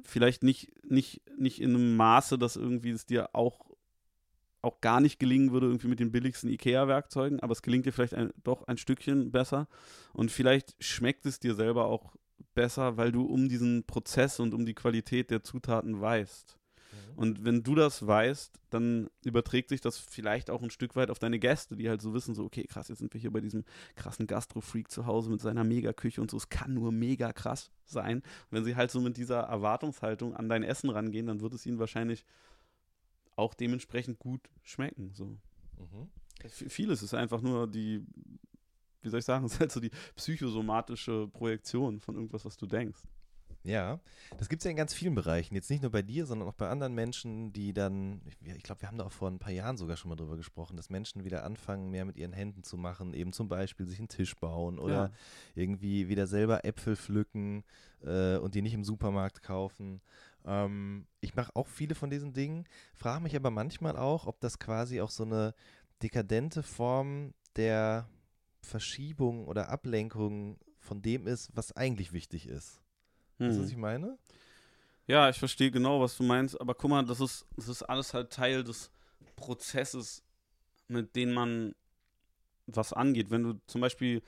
Vielleicht nicht, nicht, nicht in einem Maße, dass irgendwie es dir auch, auch gar nicht gelingen würde, irgendwie mit den billigsten IKEA-Werkzeugen, aber es gelingt dir vielleicht ein, doch ein Stückchen besser. Und vielleicht schmeckt es dir selber auch besser, weil du um diesen Prozess und um die Qualität der Zutaten weißt. Und wenn du das weißt, dann überträgt sich das vielleicht auch ein Stück weit auf deine Gäste, die halt so wissen, so, okay, krass, jetzt sind wir hier bei diesem krassen Gastro-Freak zu Hause mit seiner Megaküche und so, es kann nur mega krass sein. Und wenn sie halt so mit dieser Erwartungshaltung an dein Essen rangehen, dann wird es ihnen wahrscheinlich auch dementsprechend gut schmecken. So. Mhm. Vieles ist einfach nur die, wie soll ich sagen, (laughs) es ist halt so die psychosomatische Projektion von irgendwas, was du denkst. Ja, das gibt es ja in ganz vielen Bereichen. Jetzt nicht nur bei dir, sondern auch bei anderen Menschen, die dann, ich glaube, wir haben da auch vor ein paar Jahren sogar schon mal drüber gesprochen, dass Menschen wieder anfangen, mehr mit ihren Händen zu machen, eben zum Beispiel sich einen Tisch bauen oder ja. irgendwie wieder selber Äpfel pflücken äh, und die nicht im Supermarkt kaufen. Ähm, ich mache auch viele von diesen Dingen, frage mich aber manchmal auch, ob das quasi auch so eine dekadente Form der Verschiebung oder Ablenkung von dem ist, was eigentlich wichtig ist. Hm. Weißt du, was ich meine? Ja, ich verstehe genau, was du meinst, aber guck mal, das ist, das ist alles halt Teil des Prozesses, mit dem man was angeht. Wenn du zum Beispiel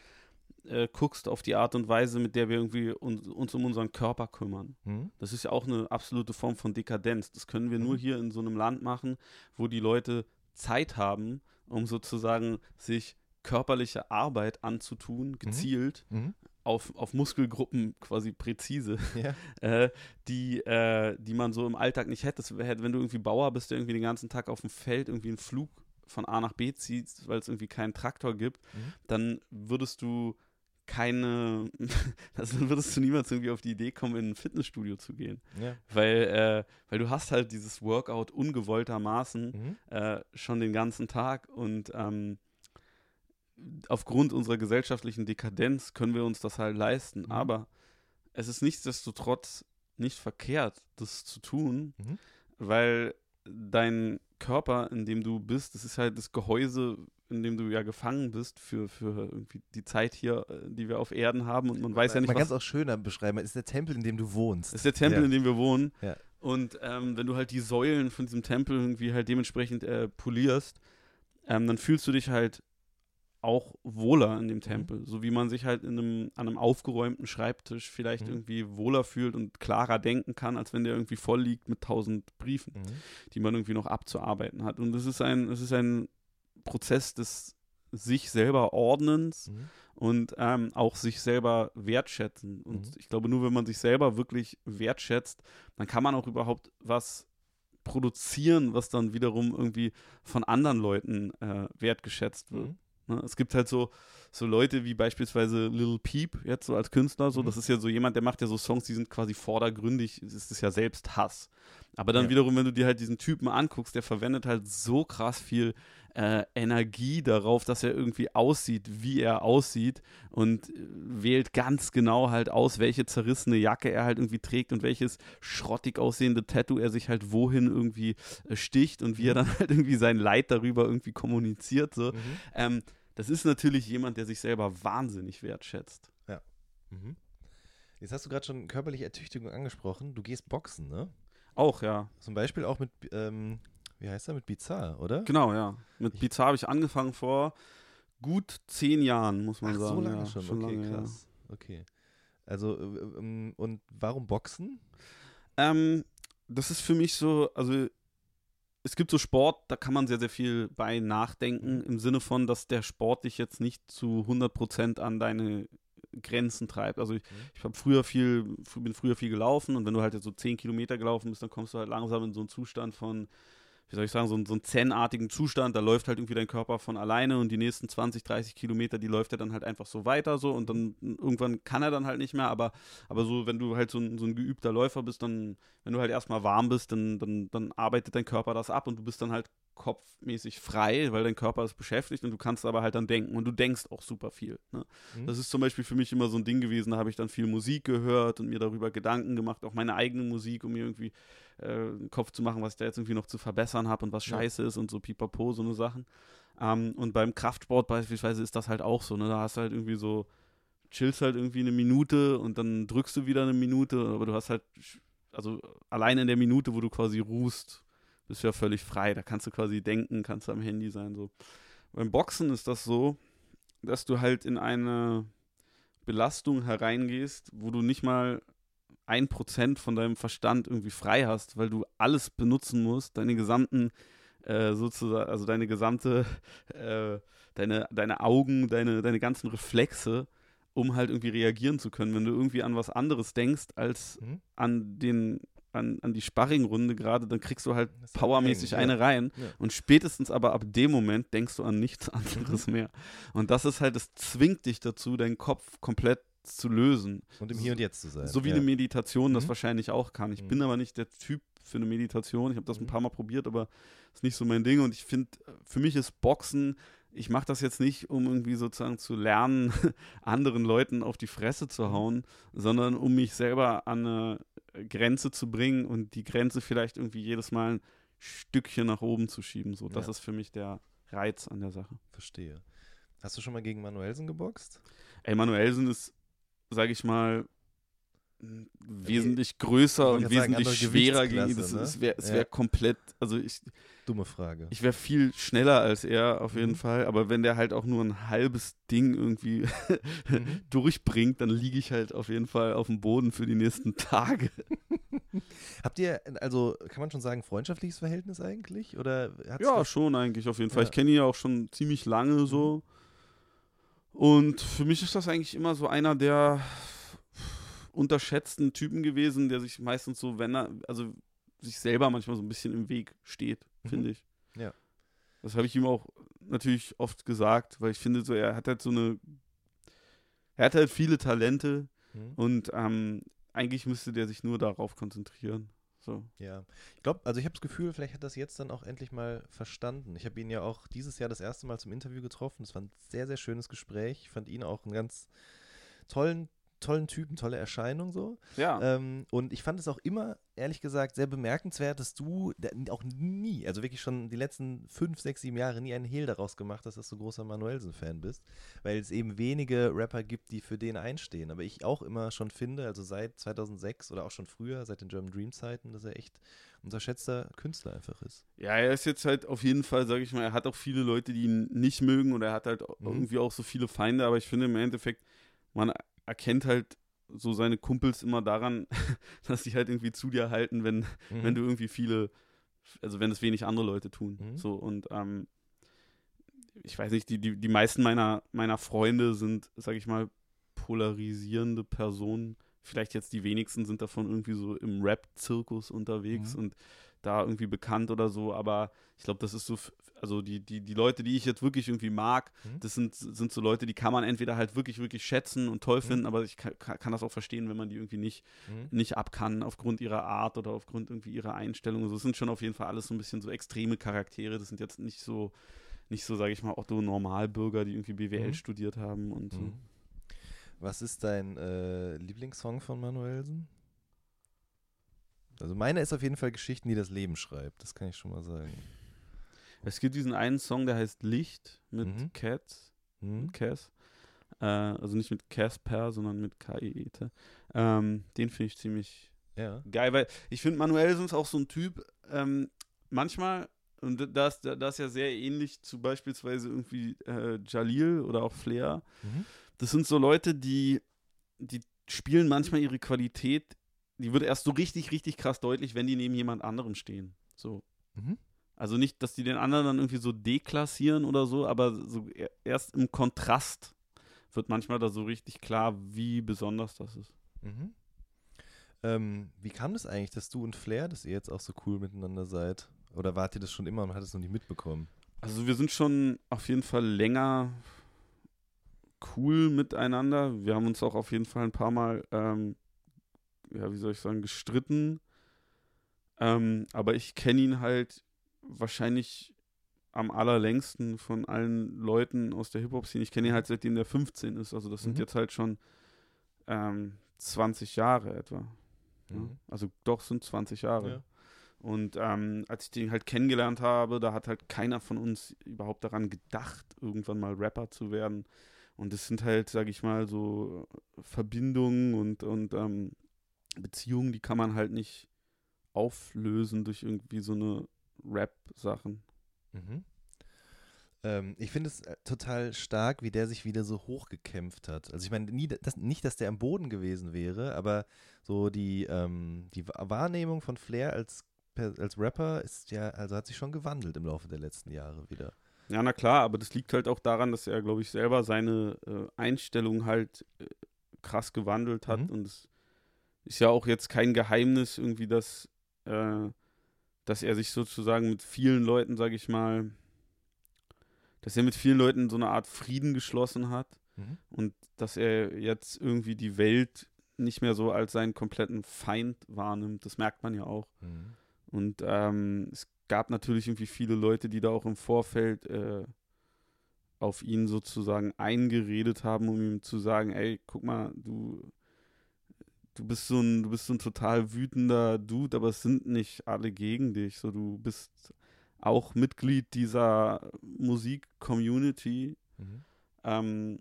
äh, guckst auf die Art und Weise, mit der wir irgendwie uns, uns um unseren Körper kümmern. Hm? Das ist ja auch eine absolute Form von Dekadenz. Das können wir hm. nur hier in so einem Land machen, wo die Leute Zeit haben, um sozusagen sich körperliche Arbeit anzutun, mhm. gezielt, mhm auf, auf Muskelgruppen quasi präzise, ja. (laughs) äh, die, äh, die man so im Alltag nicht hätte. Wenn du irgendwie Bauer bist, der irgendwie den ganzen Tag auf dem Feld irgendwie einen Flug von A nach B ziehst, weil es irgendwie keinen Traktor gibt, Mhm. dann würdest du keine, (laughs) also würdest du niemals irgendwie auf die Idee kommen, in ein Fitnessstudio zu gehen. Ja. Weil, äh, weil du hast halt dieses Workout ungewolltermaßen Mhm. äh, schon den ganzen Tag und ähm, aufgrund unserer gesellschaftlichen Dekadenz können wir uns das halt leisten. Mhm. Aber es ist nichtsdestotrotz nicht verkehrt, das zu tun, Mhm. weil dein Körper, in dem du bist, das ist halt das Gehäuse, in dem du ja gefangen bist für, für irgendwie die Zeit hier, äh, die wir auf Erden haben und man weiß ja nicht, Man kann es was auch schöner beschreiben. Es ist der Tempel, in dem du wohnst. das ist der Tempel, Ja. in dem wir wohnen. Ja. Und ähm, wenn du halt die Säulen von diesem Tempel irgendwie halt dementsprechend äh, polierst, ähm, dann fühlst du dich halt auch wohler in dem Tempel. So wie man sich halt in einem, an einem aufgeräumten Schreibtisch vielleicht Mhm. irgendwie wohler fühlt und klarer denken kann, als wenn der irgendwie voll liegt mit tausend Briefen, Mhm. die man irgendwie noch abzuarbeiten hat. Und es ist ein, es ist ein Prozess des sich selber Ordnens Mhm. und ähm, auch sich selber wertschätzen. Und Mhm. ich glaube, nur wenn man sich selber wirklich wertschätzt, dann kann man auch überhaupt was produzieren, was dann wiederum irgendwie von anderen Leuten äh, wertgeschätzt wird. Mhm. Ne? Es gibt halt so, so Leute wie beispielsweise Lil Peep, jetzt so als Künstler, so, Mhm. das ist ja so jemand, der macht ja so Songs, die sind quasi vordergründig, es ist ja selbst Hass. Aber dann Ja. wiederum, wenn du dir halt diesen Typen anguckst, der verwendet halt so krass viel äh, Energie darauf, dass er irgendwie aussieht, wie er aussieht und äh, wählt ganz genau halt aus, welche zerrissene Jacke er halt irgendwie trägt und welches schrottig aussehende Tattoo er sich halt wohin irgendwie äh, sticht und wie er dann (laughs) halt irgendwie sein Leid darüber irgendwie kommuniziert. So. Mhm. Ähm, das ist natürlich jemand, der sich selber wahnsinnig wertschätzt. Mhm. Jetzt hast du gerade schon körperliche Ertüchtigung angesprochen. Du gehst boxen, ne? Auch, ja. Zum Beispiel auch mit, ähm, wie heißt er, mit Bizarre, oder? Genau, ja. Mit Bizarre habe ich angefangen vor gut zehn Jahren, muss man Ach, sagen. so lange ja, schon. okay, lange, ja. krass. Okay. Also, äh, ähm, und warum Boxen? Ähm, das ist für mich so, also es gibt so Sport, da kann man sehr, sehr viel bei nachdenken, im Sinne von, dass der Sport dich jetzt nicht zu 100% an deine Grenzen treibt. Also ich, ich habe früher viel, bin früher viel gelaufen und wenn du halt jetzt so 10 Kilometer gelaufen bist, dann kommst du halt langsam in so einen Zustand von, wie soll ich sagen, so, einen- so einen zen-artigen Zustand, da läuft halt irgendwie dein Körper von alleine und die nächsten 20, 30 Kilometer, die läuft er dann halt einfach so weiter so und dann irgendwann kann er dann halt nicht mehr, aber, aber so, wenn du halt so ein, so ein geübter Läufer bist, dann, wenn du halt erstmal warm bist, dann, dann, dann arbeitet dein Körper das ab und du bist dann halt kopfmäßig frei, weil dein Körper ist beschäftigt und du kannst aber halt dann denken und du denkst auch super viel. Ne? Mhm. Das ist zum Beispiel für mich immer so ein Ding gewesen, da habe ich dann viel Musik gehört und mir darüber Gedanken gemacht, auch meine eigene Musik, um mir irgendwie äh, einen Kopf zu machen, was ich da jetzt irgendwie noch zu verbessern habe und was Ja. scheiße ist und so pipapo, so eine Sachen. Ähm, und beim Kraftsport beispielsweise ist das halt auch so, ne? Da hast du halt irgendwie so, chillst halt irgendwie eine Minute und dann drückst du wieder eine Minute, aber du hast halt, also allein in der Minute, wo du quasi ruhst, bist du ja völlig frei. Da kannst du quasi denken, kannst du am Handy sein. So. Beim Boxen ist das so, dass du halt in eine Belastung hereingehst, wo du nicht mal ein Prozent von deinem Verstand irgendwie frei hast, weil du alles benutzen musst, deine gesamten äh, sozusagen, also deine gesamte, (laughs) äh, deine, deine Augen, deine, deine ganzen Reflexe, um halt irgendwie reagieren zu können. Wenn du irgendwie an was anderes denkst als Mhm. an den an, an die Sparringrunde gerade, dann kriegst du halt powermäßig ja. eine rein. Ja. Und spätestens aber ab dem Moment denkst du an nichts (laughs) anderes mehr. Und das ist halt, das zwingt dich dazu, deinen Kopf komplett zu lösen. Und im Hier und Jetzt zu sein. So wie ja. eine Meditation das Mhm. wahrscheinlich auch kann. Ich Mhm. bin aber nicht der Typ für eine Meditation. Ich habe das ein Mhm. paar Mal probiert, aber ist nicht so mein Ding. Und ich finde, für mich ist Boxen, ich mache das jetzt nicht, um irgendwie sozusagen zu lernen, (laughs) anderen Leuten auf die Fresse Mhm. zu hauen, sondern um mich selber an eine Grenze zu bringen und die Grenze vielleicht irgendwie jedes Mal ein Stückchen nach oben zu schieben. So, das Ja. ist für mich der Reiz an der Sache. Verstehe. Hast du schon mal gegen Manuelsen geboxt? Ey, Manuelsen ist, sage ich mal, wesentlich größer und sagen, wesentlich andere schwerer gegen das. ne? Es wäre es Ja. wär komplett, also ich, Dumme Frage. ich wäre viel schneller als er auf jeden Mhm. Fall, aber wenn der halt auch nur ein halbes Ding irgendwie (laughs) Mhm. durchbringt, dann liege ich halt auf jeden Fall auf dem Boden für die nächsten Tage. (laughs) Habt ihr, also kann man schon sagen, freundschaftliches Verhältnis eigentlich? Oder Ja, schon eigentlich auf jeden Fall. Ja. Ich kenne ihn ja auch schon ziemlich lange so. Und für mich ist das eigentlich immer so einer der unterschätzten Typen gewesen, der sich meistens so, wenn er, also sich selber manchmal so ein bisschen im Weg steht, Mhm. finde ich. Das habe ich ihm auch natürlich oft gesagt, weil ich finde, so er hat halt so eine, er hat halt viele Talente Mhm. und ähm, eigentlich müsste der sich nur darauf konzentrieren. So. Ja, ich glaube, also ich habe das Gefühl, vielleicht hat das jetzt dann auch endlich mal verstanden. Ich habe ihn ja auch dieses Jahr das erste Mal zum Interview getroffen. Das war ein sehr, sehr schönes Gespräch. Ich fand ihn auch einen ganz tollen, tollen Typen, tolle Erscheinung so. Ja. Ähm, und ich fand es auch immer, ehrlich gesagt, sehr bemerkenswert, dass du auch nie, also wirklich schon die letzten fünf, sechs, sieben Jahre nie einen Hehl daraus gemacht hast, dass du großer Manuelsen-Fan bist. Weil es eben wenige Rapper gibt, die für den einstehen. Aber ich auch immer schon finde, also seit 2006 oder auch schon früher, seit den German Dream Zeiten, dass er echt unterschätzter Künstler einfach ist. Ja, er ist jetzt halt auf jeden Fall, sage ich mal, er hat auch viele Leute, die ihn nicht mögen und er hat halt Mhm. irgendwie auch so viele Feinde, aber ich finde im Endeffekt, man erkennt halt so seine Kumpels immer daran, (laughs) dass sie halt irgendwie zu dir halten, wenn, wenn du irgendwie viele, also wenn es wenig andere Leute tun. Mhm. So und ähm, ich weiß nicht, die, die, die meisten meiner, meiner Freunde sind, sage ich mal, polarisierende Personen. Vielleicht jetzt die wenigsten sind davon irgendwie so im Rap-Zirkus unterwegs Mhm. und da irgendwie bekannt oder so, aber ich glaube, das ist so, also die, die, die Leute, die ich jetzt wirklich irgendwie mag, Mhm. das sind, sind so Leute, die kann man entweder halt wirklich, wirklich schätzen und toll Mhm. finden, aber ich kann, kann das auch verstehen, wenn man die irgendwie nicht, Mhm. nicht ab kann aufgrund ihrer Art oder aufgrund irgendwie ihrer Einstellung. Also es sind schon auf jeden Fall alles so ein bisschen so extreme Charaktere. Das sind jetzt nicht so, nicht so, sage ich mal, Otto Normalbürger, die irgendwie BWL Mhm. studiert haben und so. Mhm. Was ist dein äh, Lieblingssong von Manuelsen? Also meiner ist auf jeden Fall Geschichten, die das Leben schreibt. Das kann ich schon mal sagen. Es gibt diesen einen Song, der heißt Licht mit Mhm. Cats, Mhm. mit Cass. Äh, also nicht mit Casper, sondern mit K-E-E-T. Ähm, den finde ich ziemlich Ja. geil, weil ich finde Manuelsen ist auch so ein Typ, ähm, manchmal, und das, das ist ja sehr ähnlich zu beispielsweise irgendwie äh, Jalil oder auch Flair, Mhm. das sind so Leute, die, die spielen manchmal ihre Qualität, die wird erst so richtig, richtig krass deutlich, wenn die neben jemand anderem stehen. So. Mhm. Also nicht, dass die den anderen dann irgendwie so deklassieren oder so, aber so e- erst im Kontrast wird manchmal da so richtig klar, wie besonders das ist. Mhm. Ähm, wie kam das eigentlich, dass du und Flair, dass ihr jetzt auch so cool miteinander seid? Oder wart ihr das schon immer und hat es noch nicht mitbekommen? Also wir sind schon auf jeden Fall länger cool miteinander. Wir haben uns auch auf jeden Fall ein paar Mal, ähm, ja, wie soll ich sagen, gestritten. Ähm, aber ich kenne ihn halt wahrscheinlich am allerlängsten von allen Leuten aus der Hip-Hop-Szene. Ich kenne ihn halt seitdem der 15 ist. Also das sind Mhm. jetzt halt schon ähm, 20 Jahre etwa. Ja? Mhm. Also doch sind 20 Jahre. Ja. Und ähm, als ich den halt kennengelernt habe, da hat halt keiner von uns überhaupt daran gedacht, irgendwann mal Rapper zu werden. Und es sind halt, sag ich mal, so Verbindungen und, und ähm, Beziehungen, die kann man halt nicht auflösen durch irgendwie so eine Rap-Sachen. Mhm. Ähm, ich finde es äh, total stark, wie der sich wieder so hochgekämpft hat. Also ich meine, das, nicht, dass der am Boden gewesen wäre, aber so die, ähm, die Wa- Wahrnehmung von Flair als, als Rapper ist ja, also hat sich schon gewandelt im Laufe der letzten Jahre wieder. Ja, na klar, aber das liegt halt auch daran, dass er, glaube ich, selber seine äh, Einstellung halt äh, krass gewandelt hat. Mhm. Und es ist ja auch jetzt kein Geheimnis irgendwie, dass, äh, dass er sich sozusagen mit vielen Leuten, sage ich mal, dass er mit vielen Leuten so eine Art Frieden geschlossen hat Mhm. und dass er jetzt irgendwie die Welt nicht mehr so als seinen kompletten Feind wahrnimmt. Das merkt man ja auch. Mhm. Und ähm, es gab natürlich irgendwie viele Leute, die da auch im Vorfeld äh, auf ihn sozusagen eingeredet haben, um ihm zu sagen, ey, guck mal, du, du bist so ein, du bist so ein total wütender Dude, aber es sind nicht alle gegen dich. So, du bist auch Mitglied dieser Musik-Community Mhm. ähm,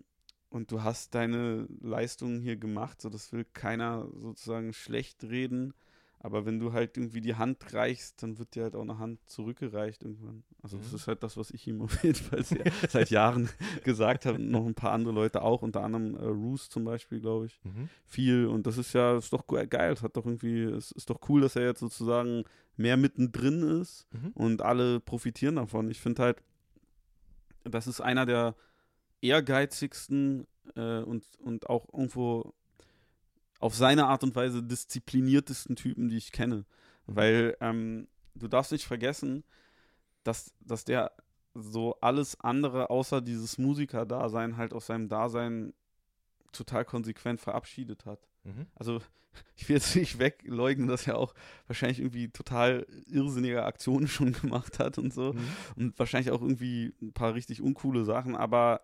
und du hast deine Leistungen hier gemacht, so das will keiner sozusagen schlecht reden. Aber wenn du halt irgendwie die Hand reichst, dann wird dir halt auch eine Hand zurückgereicht irgendwann. Also das Mhm. ist halt das, was ich ihm (laughs) auf jeden Fall (laughs) seit Jahren (laughs) gesagt habe. Noch ein paar andere Leute auch, unter anderem äh, Roos zum Beispiel, glaube ich. Mhm. Viel. Und das ist ja, ist doch ge- geil. Es hat doch irgendwie, es ist doch cool, dass er jetzt sozusagen mehr mittendrin ist Mhm. und alle profitieren davon. Ich finde halt, das ist einer der ehrgeizigsten äh, und, und auch irgendwo auf seine Art und Weise diszipliniertesten Typen, die ich kenne. Weil ähm, du darfst nicht vergessen, dass, dass der so alles andere außer dieses Musiker-Dasein halt aus seinem Dasein total konsequent verabschiedet hat. Mhm. Also (laughs) ich will jetzt nicht wegleugnen, dass er auch wahrscheinlich irgendwie total irrsinnige Aktionen schon gemacht hat und so. Mhm. Und wahrscheinlich auch irgendwie ein paar richtig uncoole Sachen, aber,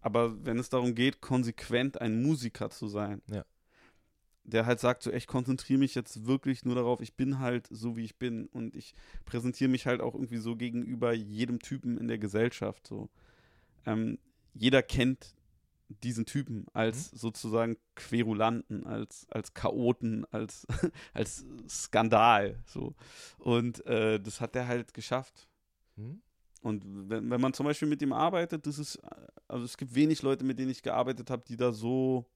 aber wenn es darum geht, konsequent ein Musiker zu sein, Ja. Der halt sagt, so, ich konzentriere mich jetzt wirklich nur darauf, ich bin halt so, wie ich bin und ich präsentiere mich halt auch irgendwie so gegenüber jedem Typen in der Gesellschaft. So. Ähm, jeder kennt diesen Typen als sozusagen Querulanten, als, als Chaoten, als, (laughs) als Skandal. So. Und äh, das hat er halt geschafft. Mhm. Und wenn, wenn man zum Beispiel mit ihm arbeitet, das ist, also es gibt wenig Leute, mit denen ich gearbeitet habe, die da so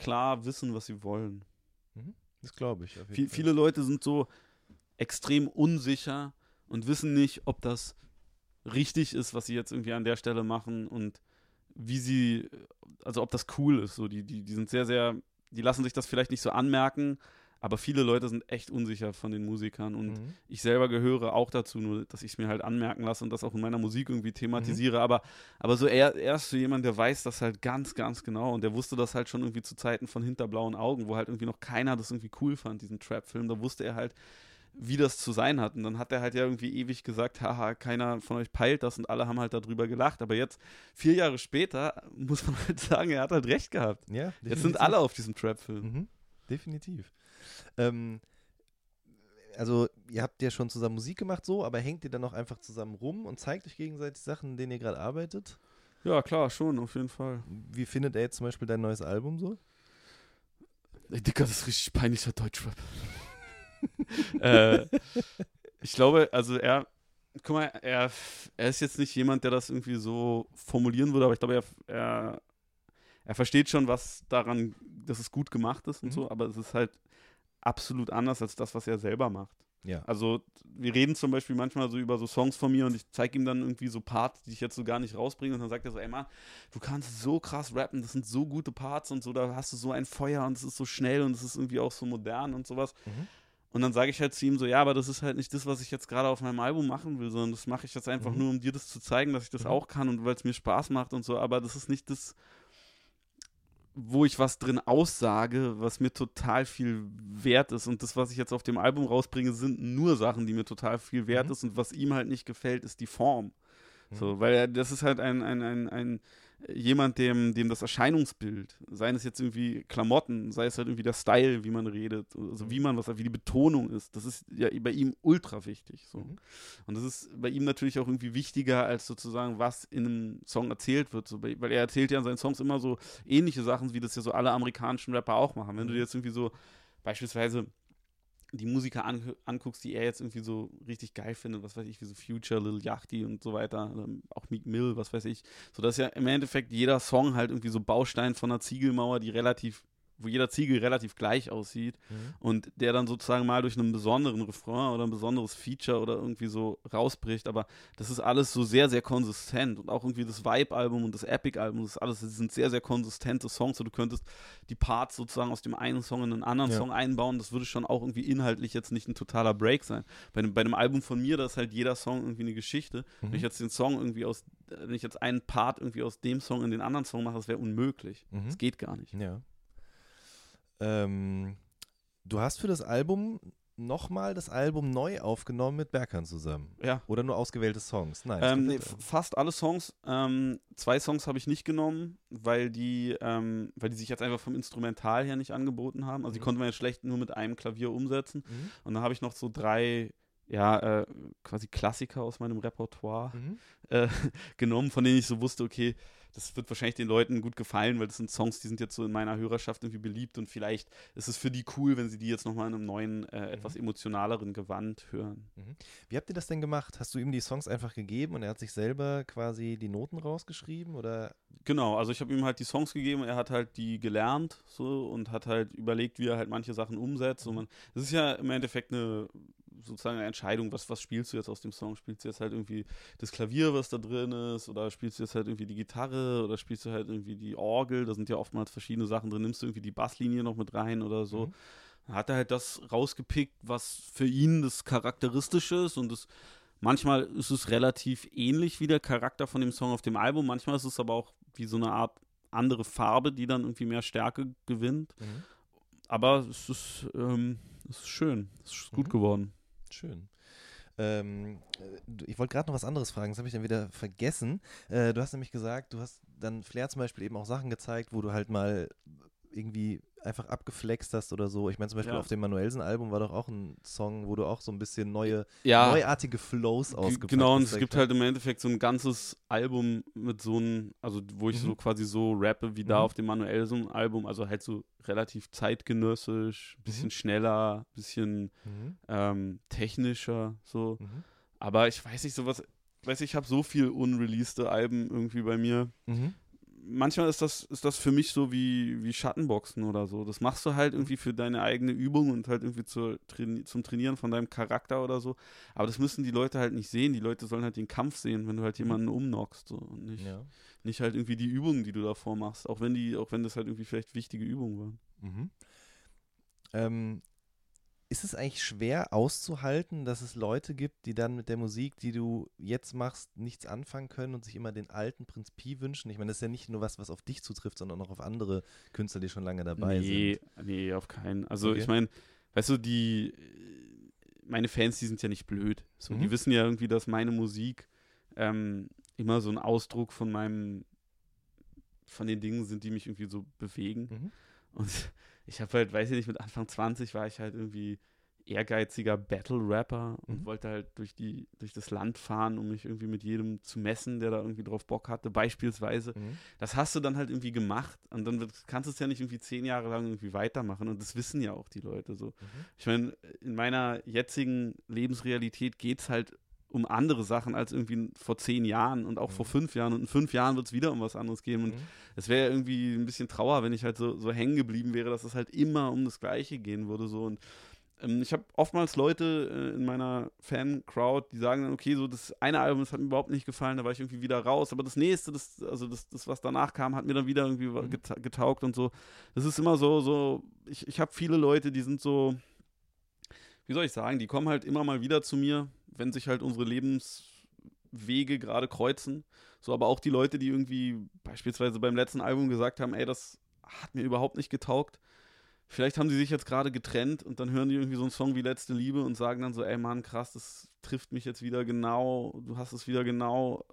klar wissen, was sie wollen. Das glaube ich. Viel, viele Leute sind so extrem unsicher und wissen nicht, ob das richtig ist, was sie jetzt irgendwie an der Stelle machen und wie sie, also ob das cool ist. So, die, die, die sind sehr, sehr, die lassen sich das vielleicht nicht so anmerken, aber viele Leute sind echt unsicher von den Musikern und Mhm. ich selber gehöre auch dazu, nur dass ich es mir halt anmerken lasse und das auch in meiner Musik irgendwie thematisiere. Aber, aber so er, er ist so jemand, der weiß das halt ganz, ganz genau und der wusste das halt schon irgendwie zu Zeiten von Hinter blauen Augen, wo halt irgendwie noch keiner das irgendwie cool fand, diesen Trap-Film. Da wusste er halt, wie das zu sein hat. Und dann hat er halt ja irgendwie ewig gesagt, haha, keiner von euch peilt das und alle haben halt darüber gelacht. Aber jetzt, vier Jahre später, muss man (laughs) halt sagen, er hat halt recht gehabt. Ja, Jetzt sind alle auf diesem Trap-Film. Mhm. Definitiv. Ähm, also, ihr habt ja schon zusammen Musik gemacht, so, aber hängt ihr dann noch einfach zusammen rum und zeigt euch gegenseitig Sachen, in denen ihr gerade arbeitet? Ja, klar, schon, auf jeden Fall. Wie findet er jetzt zum Beispiel dein neues Album so? Ey, Dicker, das ist richtig peinlicher Deutschrap. (laughs) äh, ich glaube, also er, guck mal, er, er ist jetzt nicht jemand, der das irgendwie so formulieren würde, aber ich glaube, er, er, er versteht schon, was daran, dass es gut gemacht ist und Mhm. so, aber es ist halt absolut anders als das, was er selber macht. Ja. Also wir reden zum Beispiel manchmal so über so Songs von mir und ich zeige ihm dann irgendwie so Parts, die ich jetzt so gar nicht rausbringe und dann sagt er so, ey Mann, du kannst so krass rappen, das sind so gute Parts und so, da hast du so ein Feuer und es ist so schnell und es ist irgendwie auch so modern und sowas. Mhm. Und dann sage ich halt zu ihm so, ja, aber das ist halt nicht das, was ich jetzt gerade auf meinem Album machen will, sondern das mache ich jetzt einfach Mhm. nur, um dir das zu zeigen, dass ich das Mhm. auch kann und weil es mir Spaß macht und so, aber das ist nicht das, wo ich was drin aussage, was mir total viel wert ist. Und das, was ich jetzt auf dem Album rausbringe, sind nur Sachen, die mir total viel wert Mhm. ist. Und was ihm halt nicht gefällt, ist die Form. Mhm. So, weil er, das ist halt ein, ein, ein, ein jemand, dem, dem das Erscheinungsbild, seien es jetzt irgendwie Klamotten, sei es halt irgendwie der Style, wie man redet, also Mhm. wie man was, wie die Betonung ist, das ist ja bei ihm ultra wichtig. So. Mhm. Und das ist bei ihm natürlich auch irgendwie wichtiger, als sozusagen, was in einem Song erzählt wird. So, weil er erzählt ja in seinen Songs immer so ähnliche Sachen, wie das ja so alle amerikanischen Rapper auch machen. Wenn du Mhm. dir jetzt irgendwie so beispielsweise die Musiker an, anguckst, die er jetzt irgendwie so richtig geil findet, was weiß ich, wie so Future, Lil Yachty und so weiter, oder auch Meek Mill, was weiß ich, so dass ja im Endeffekt jeder Song halt irgendwie so Baustein von einer Ziegelmauer, die relativ, wo jeder Ziegel relativ gleich aussieht Mhm. und der dann sozusagen mal durch einen besonderen Refrain oder ein besonderes Feature oder irgendwie so rausbricht, aber das ist alles so sehr, sehr konsistent und auch irgendwie das Vibe-Album und das Epic-Album, das ist alles, das sind sehr, sehr konsistente Songs, so du könntest die Parts sozusagen aus dem einen Song in einen anderen Ja. Song einbauen, das würde schon auch irgendwie inhaltlich jetzt nicht ein totaler Break sein. Bei einem, bei einem Album von mir, da ist halt jeder Song irgendwie eine Geschichte. Wenn ich Mhm. jetzt den Song irgendwie aus, wenn ich jetzt einen Part irgendwie aus dem Song in den anderen Song mache, das wäre unmöglich. Mhm. Das geht gar nicht. Ja. Ähm, du hast für das Album nochmal das Album neu aufgenommen mit Berkan zusammen. Ja. Oder nur ausgewählte Songs? Nein. Ähm, nee, fast alle Songs. Ähm, zwei Songs habe ich nicht genommen, weil die, ähm, weil die sich jetzt einfach vom Instrumental her nicht angeboten haben. Also die Mhm. konnte man jetzt schlecht nur mit einem Klavier umsetzen. Mhm. Und dann habe ich noch so drei, ja, äh, quasi Klassiker aus meinem Repertoire Mhm. äh, (laughs) genommen, von denen ich so wusste, okay, das wird wahrscheinlich den Leuten gut gefallen, weil das sind Songs, die sind jetzt so in meiner Hörerschaft irgendwie beliebt und vielleicht ist es für die cool, wenn sie die jetzt nochmal in einem neuen, äh, etwas emotionaleren Gewand hören. Wie habt ihr das denn gemacht? Hast du ihm die Songs einfach gegeben und er hat sich selber quasi die Noten rausgeschrieben? Oder? Genau, also ich habe ihm halt die Songs gegeben, er hat halt die gelernt so und hat halt überlegt, wie er halt manche Sachen umsetzt. Und man, das ist ja im Endeffekt eine sozusagen eine Entscheidung, was, was spielst du jetzt aus dem Song? Spielst du jetzt halt irgendwie das Klavier, was da drin ist, oder spielst du jetzt halt irgendwie die Gitarre oder spielst du halt irgendwie die Orgel? Da sind ja oftmals verschiedene Sachen drin. Nimmst du irgendwie die Basslinie noch mit rein oder so? Mhm. Dann hat er halt das rausgepickt, was für ihn das Charakteristische ist und das Manchmal ist es relativ ähnlich wie der Charakter von dem Song auf dem Album, manchmal ist es aber auch wie so eine Art andere Farbe, die dann irgendwie mehr Stärke gewinnt. Mhm. Aber es ist, ähm, es ist schön, es ist gut Mhm. geworden. Schön. Ähm, äh, ich wollte gerade noch was anderes fragen, das habe ich dann wieder vergessen. Äh, du hast nämlich gesagt, du hast dann Flair zum Beispiel eben auch Sachen gezeigt, wo du halt mal irgendwie einfach abgeflext hast oder so. Ich meine zum Beispiel Ja. auf dem Manuelsen-Album war doch auch ein Song, wo du auch so ein bisschen neue, Ja, neuartige Flows ausgepackt Genau, und hast, es gibt ich halt im Endeffekt so ein ganzes Album mit so einem, also wo ich Mhm. so quasi so rappe wie da Mhm. auf dem Manuelsen-Album, also halt so relativ zeitgenössisch, bisschen Mhm. schneller, bisschen. Mhm. ähm, technischer, so. Mhm. Aber ich weiß nicht, sowas, weiß ich habe so viel unreleased Alben irgendwie bei mir. Mhm. Manchmal ist das, ist das für mich so wie, wie Schattenboxen oder so. Das machst du halt irgendwie für deine eigene Übung und halt irgendwie zur, zum Trainieren von deinem Charakter oder so. Aber das müssen die Leute halt nicht sehen. Die Leute sollen halt den Kampf sehen, wenn du halt jemanden umknockst. So. Und nicht, Ja. nicht halt irgendwie die Übungen, die du davor machst. Auch wenn die, auch wenn das halt irgendwie vielleicht wichtige Übungen waren. Mhm. Ähm, ist es eigentlich schwer auszuhalten, dass es Leute gibt, die dann mit der Musik, die du jetzt machst, nichts anfangen können und sich immer den alten Prinz Pi wünschen? Ich meine, das ist ja nicht nur was, was auf dich zutrifft, sondern auch auf andere Künstler, die schon lange dabei nee, sind. nee, auf keinen. Also Okay. ich meine, weißt du, die meine Fans, die sind ja nicht blöd. So, Mhm. Die wissen ja irgendwie, dass meine Musik ähm, immer so ein Ausdruck von meinem, von den Dingen sind, die mich irgendwie so bewegen. Mhm. Und ich habe halt, weiß ich nicht, mit Anfang 20 war ich halt irgendwie ehrgeiziger Battle-Rapper und Mhm. wollte halt durch, die, durch das Land fahren, um mich irgendwie mit jedem zu messen, der da irgendwie drauf Bock hatte, beispielsweise. Mhm. Das hast du dann halt irgendwie gemacht und dann kannst du es ja nicht irgendwie zehn Jahre lang irgendwie weitermachen und das wissen ja auch die Leute so. Mhm. Ich meine, in meiner jetzigen Lebensrealität geht es halt um andere Sachen als irgendwie vor zehn Jahren und auch Mhm. vor fünf Jahren und in fünf Jahren wird es wieder um was anderes gehen und Mhm. es wäre ja irgendwie ein bisschen Trauer, wenn ich halt so, so hängen geblieben wäre, dass es halt immer um das Gleiche gehen würde so und ähm, ich habe oftmals Leute äh, in meiner Fan-Crowd, die sagen dann, okay, so das eine Album, das hat mir überhaupt nicht gefallen, da war ich irgendwie wieder raus, aber das nächste, das, also das, das was danach kam, hat mir dann wieder irgendwie Mhm. geta getaugt und so. Das ist immer so, so, ich, ich habe viele Leute, die sind so, wie soll ich sagen, die kommen halt immer mal wieder zu mir, wenn sich halt unsere Lebenswege gerade kreuzen. So, aber auch die Leute, die irgendwie beispielsweise beim letzten Album gesagt haben, ey, das hat mir überhaupt nicht getaugt. Vielleicht haben sie sich jetzt gerade getrennt und dann hören die irgendwie so einen Song wie Letzte Liebe und sagen dann so, ey Mann, krass, das trifft mich jetzt wieder genau, du hast es wieder genau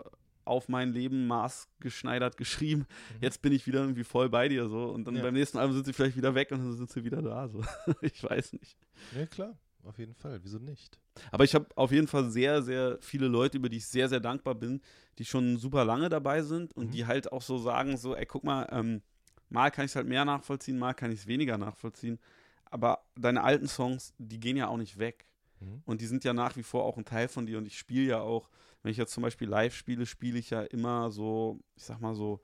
auf mein Leben maßgeschneidert geschrieben. Jetzt bin ich wieder irgendwie voll bei dir so und dann Ja. beim nächsten Album sind sie vielleicht wieder weg und dann sind sie wieder da so. (laughs) ich weiß nicht. Ja, klar, auf jeden Fall. Wieso nicht? Aber ich habe auf jeden Fall sehr, sehr viele Leute, über die ich sehr, sehr dankbar bin, die schon super lange dabei sind und Mhm. die halt auch so sagen, so, ey, guck mal, ähm, mal kann ich es halt mehr nachvollziehen, mal kann ich es weniger nachvollziehen. Aber deine alten Songs, die gehen ja auch nicht weg. Mhm. Und die sind ja nach wie vor auch ein Teil von dir. Und ich spiele ja auch, wenn ich jetzt zum Beispiel live spiele, spiele ich ja immer so, ich sag mal so,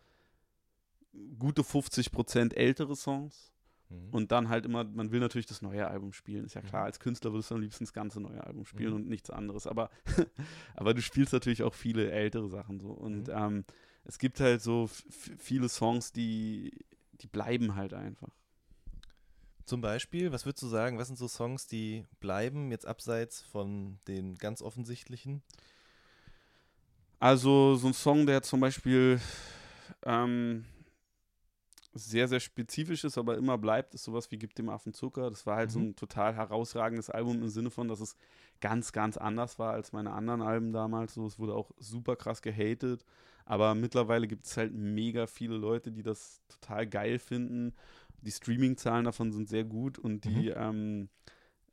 gute 50% ältere Songs. Mhm. Und dann halt immer, man will natürlich das neue Album spielen, ist ja klar. Mhm. Als Künstler würdest du am liebsten das ganze neue Album spielen Mhm. und nichts anderes. Aber, (laughs) aber du spielst natürlich auch viele ältere Sachen so. Und Mhm. ähm, es gibt halt so viele Songs, die, die bleiben halt einfach. Zum Beispiel, was würdest du sagen, was sind so Songs, die bleiben, jetzt abseits von den ganz offensichtlichen? Also so ein Song, der zum Beispiel ähm, sehr, sehr spezifisch ist, aber immer bleibt, ist sowas wie Gib dem Affen Zucker. Das war halt so Mhm. ein total herausragendes Album im Sinne von, dass es ganz, ganz anders war als meine anderen Alben damals. So, es wurde auch super krass gehatet. Aber mittlerweile gibt es halt mega viele Leute, die das total geil finden. Die Streaming-Zahlen davon sind sehr gut und die ähm,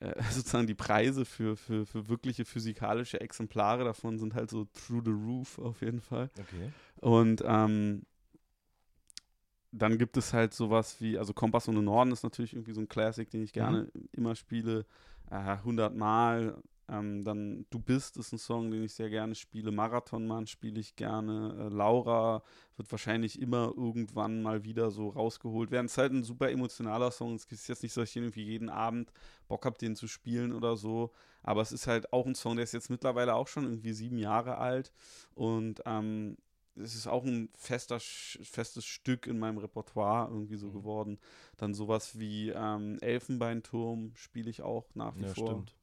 äh, (laughs) sozusagen die Preise für, für, für wirkliche physikalische Exemplare davon sind halt so through the roof auf jeden Fall. Okay. Und ähm, dann gibt es halt sowas wie, also Kompass ohne Norden ist natürlich irgendwie so ein Classic, den ich gerne immer spiele, äh, 100 Mal. Ähm, dann Du bist ist ein Song, den ich sehr gerne spiele. Marathonmann spiele ich gerne. Äh, Laura wird wahrscheinlich immer irgendwann mal wieder so rausgeholt werden. Es ist halt ein super emotionaler Song. Es ist jetzt nicht so, dass ich irgendwie jeden Abend Bock habe, den zu spielen oder so. Aber es ist halt auch ein Song, der ist jetzt mittlerweile auch schon irgendwie sieben Jahre alt. Und ähm, es ist auch ein fester, festes Stück in meinem Repertoire irgendwie so Mhm. geworden. Dann sowas wie ähm, Elfenbeinturm spiele ich auch nach wie Ja, vor. stimmt.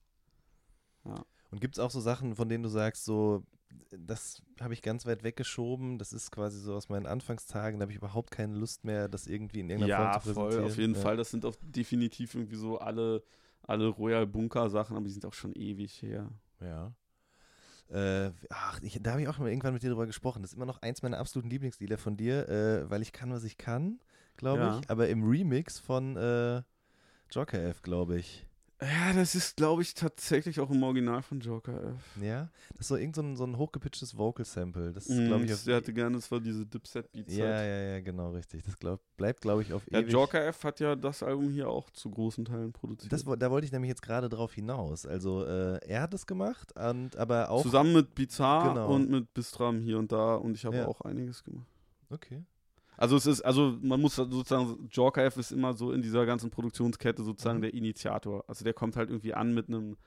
Ja. Und gibt es auch so Sachen, von denen du sagst, so, das habe ich ganz weit weggeschoben, das ist quasi so aus meinen Anfangstagen, da habe ich überhaupt keine Lust mehr, das irgendwie in irgendeiner ja, Form zu präsentieren. voll, auf jeden ja. Fall. Das sind auch definitiv irgendwie so alle, alle Royal Bunker Sachen, aber die sind auch schon ewig her. Ja. Äh, ach, ich, da habe ich auch mal irgendwann mit dir drüber gesprochen. Das ist immer noch eins meiner absoluten Lieblingslieder von dir, äh, weil ich kann, was ich kann, glaube Ja. ich. Aber im Remix von äh, Joker F, glaube ich. Ja, das ist, glaube ich, tatsächlich auch im Original von Joker F. Ja, das ist so irgend so ein, so ein hochgepitchtes Vocal-Sample. Das ist, glaube ich, auf Der hatte gerne, das war diese Dipset-Beats. Ja, halt. ja, ja, genau, richtig. Das glaub, bleibt, glaube ich, auf Ja, ewig. Joker F hat ja das Album hier auch zu großen Teilen produziert. Das, da wollte ich nämlich jetzt gerade drauf hinaus. Also, äh, er hat es gemacht, und, aber auch. Zusammen mit Bizarre Genau. und mit Bistram hier und da und ich habe Ja. auch einiges gemacht. Okay. Also es ist, also man muss sozusagen, F ist immer so in dieser ganzen Produktionskette sozusagen Mhm. der Initiator. Also der kommt halt irgendwie an mit einem,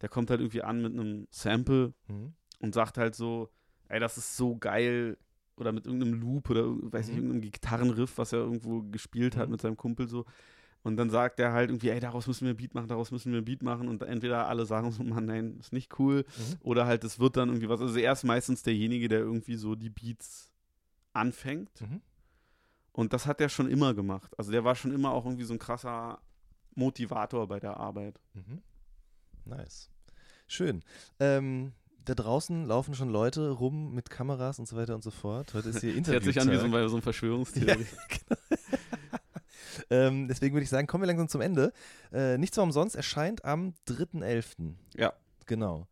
der kommt halt irgendwie an mit einem Sample Mhm. und sagt halt so, ey, das ist so geil. Oder mit irgendeinem Loop oder weiß Mhm. irgendeinem Gitarrenriff, was er irgendwo gespielt hat Mhm. mit seinem Kumpel so. Und dann sagt er halt irgendwie, ey, daraus müssen wir ein Beat machen, daraus müssen wir ein Beat machen. Und entweder alle sagen so, Mann, nein, ist nicht cool. Mhm. Oder halt, es wird dann irgendwie was. Also er ist meistens derjenige, der irgendwie so die Beats anfängt. Mhm. Und das hat er schon immer gemacht. Also der war schon immer auch irgendwie so ein krasser Motivator bei der Arbeit. Mhm. Nice. Schön. Ähm, da draußen laufen schon Leute rum mit Kameras und so weiter und so fort. Heute ist hier Das (laughs) hört sich an wie so, Interview. ein- so ein Verschwörungstheorie. (laughs) (laughs) ähm, deswegen würde ich sagen, kommen wir langsam zum Ende. Äh, Nichts war umsonst erscheint am 3.11. Ja. Genau.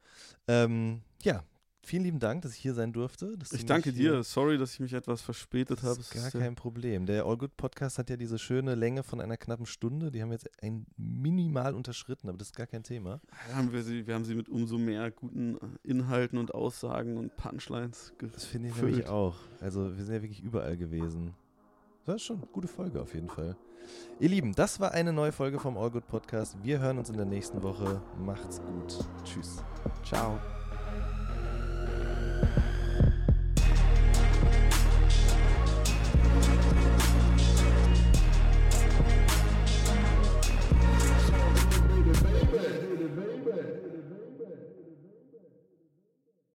Ähm, ja, vielen lieben Dank, dass ich hier sein durfte. Ich danke dir. Sorry, dass ich mich etwas verspätet habe. Das ist gar kein Problem. Der All Good Podcast hat ja diese schöne Länge von einer knappen Stunde. Die haben wir jetzt ein minimal unterschritten, aber das ist gar kein Thema. haben wir, sie, wir haben sie mit umso mehr guten Inhalten und Aussagen und Punchlines Das finde ich gefüllt. nämlich auch. Also wir sind ja wirklich überall gewesen. Das ist schon eine gute Folge auf jeden Fall. Ihr Lieben, das war eine neue Folge vom All Good Podcast. Wir hören uns in der nächsten Woche. Macht's gut. Tschüss. Ciao.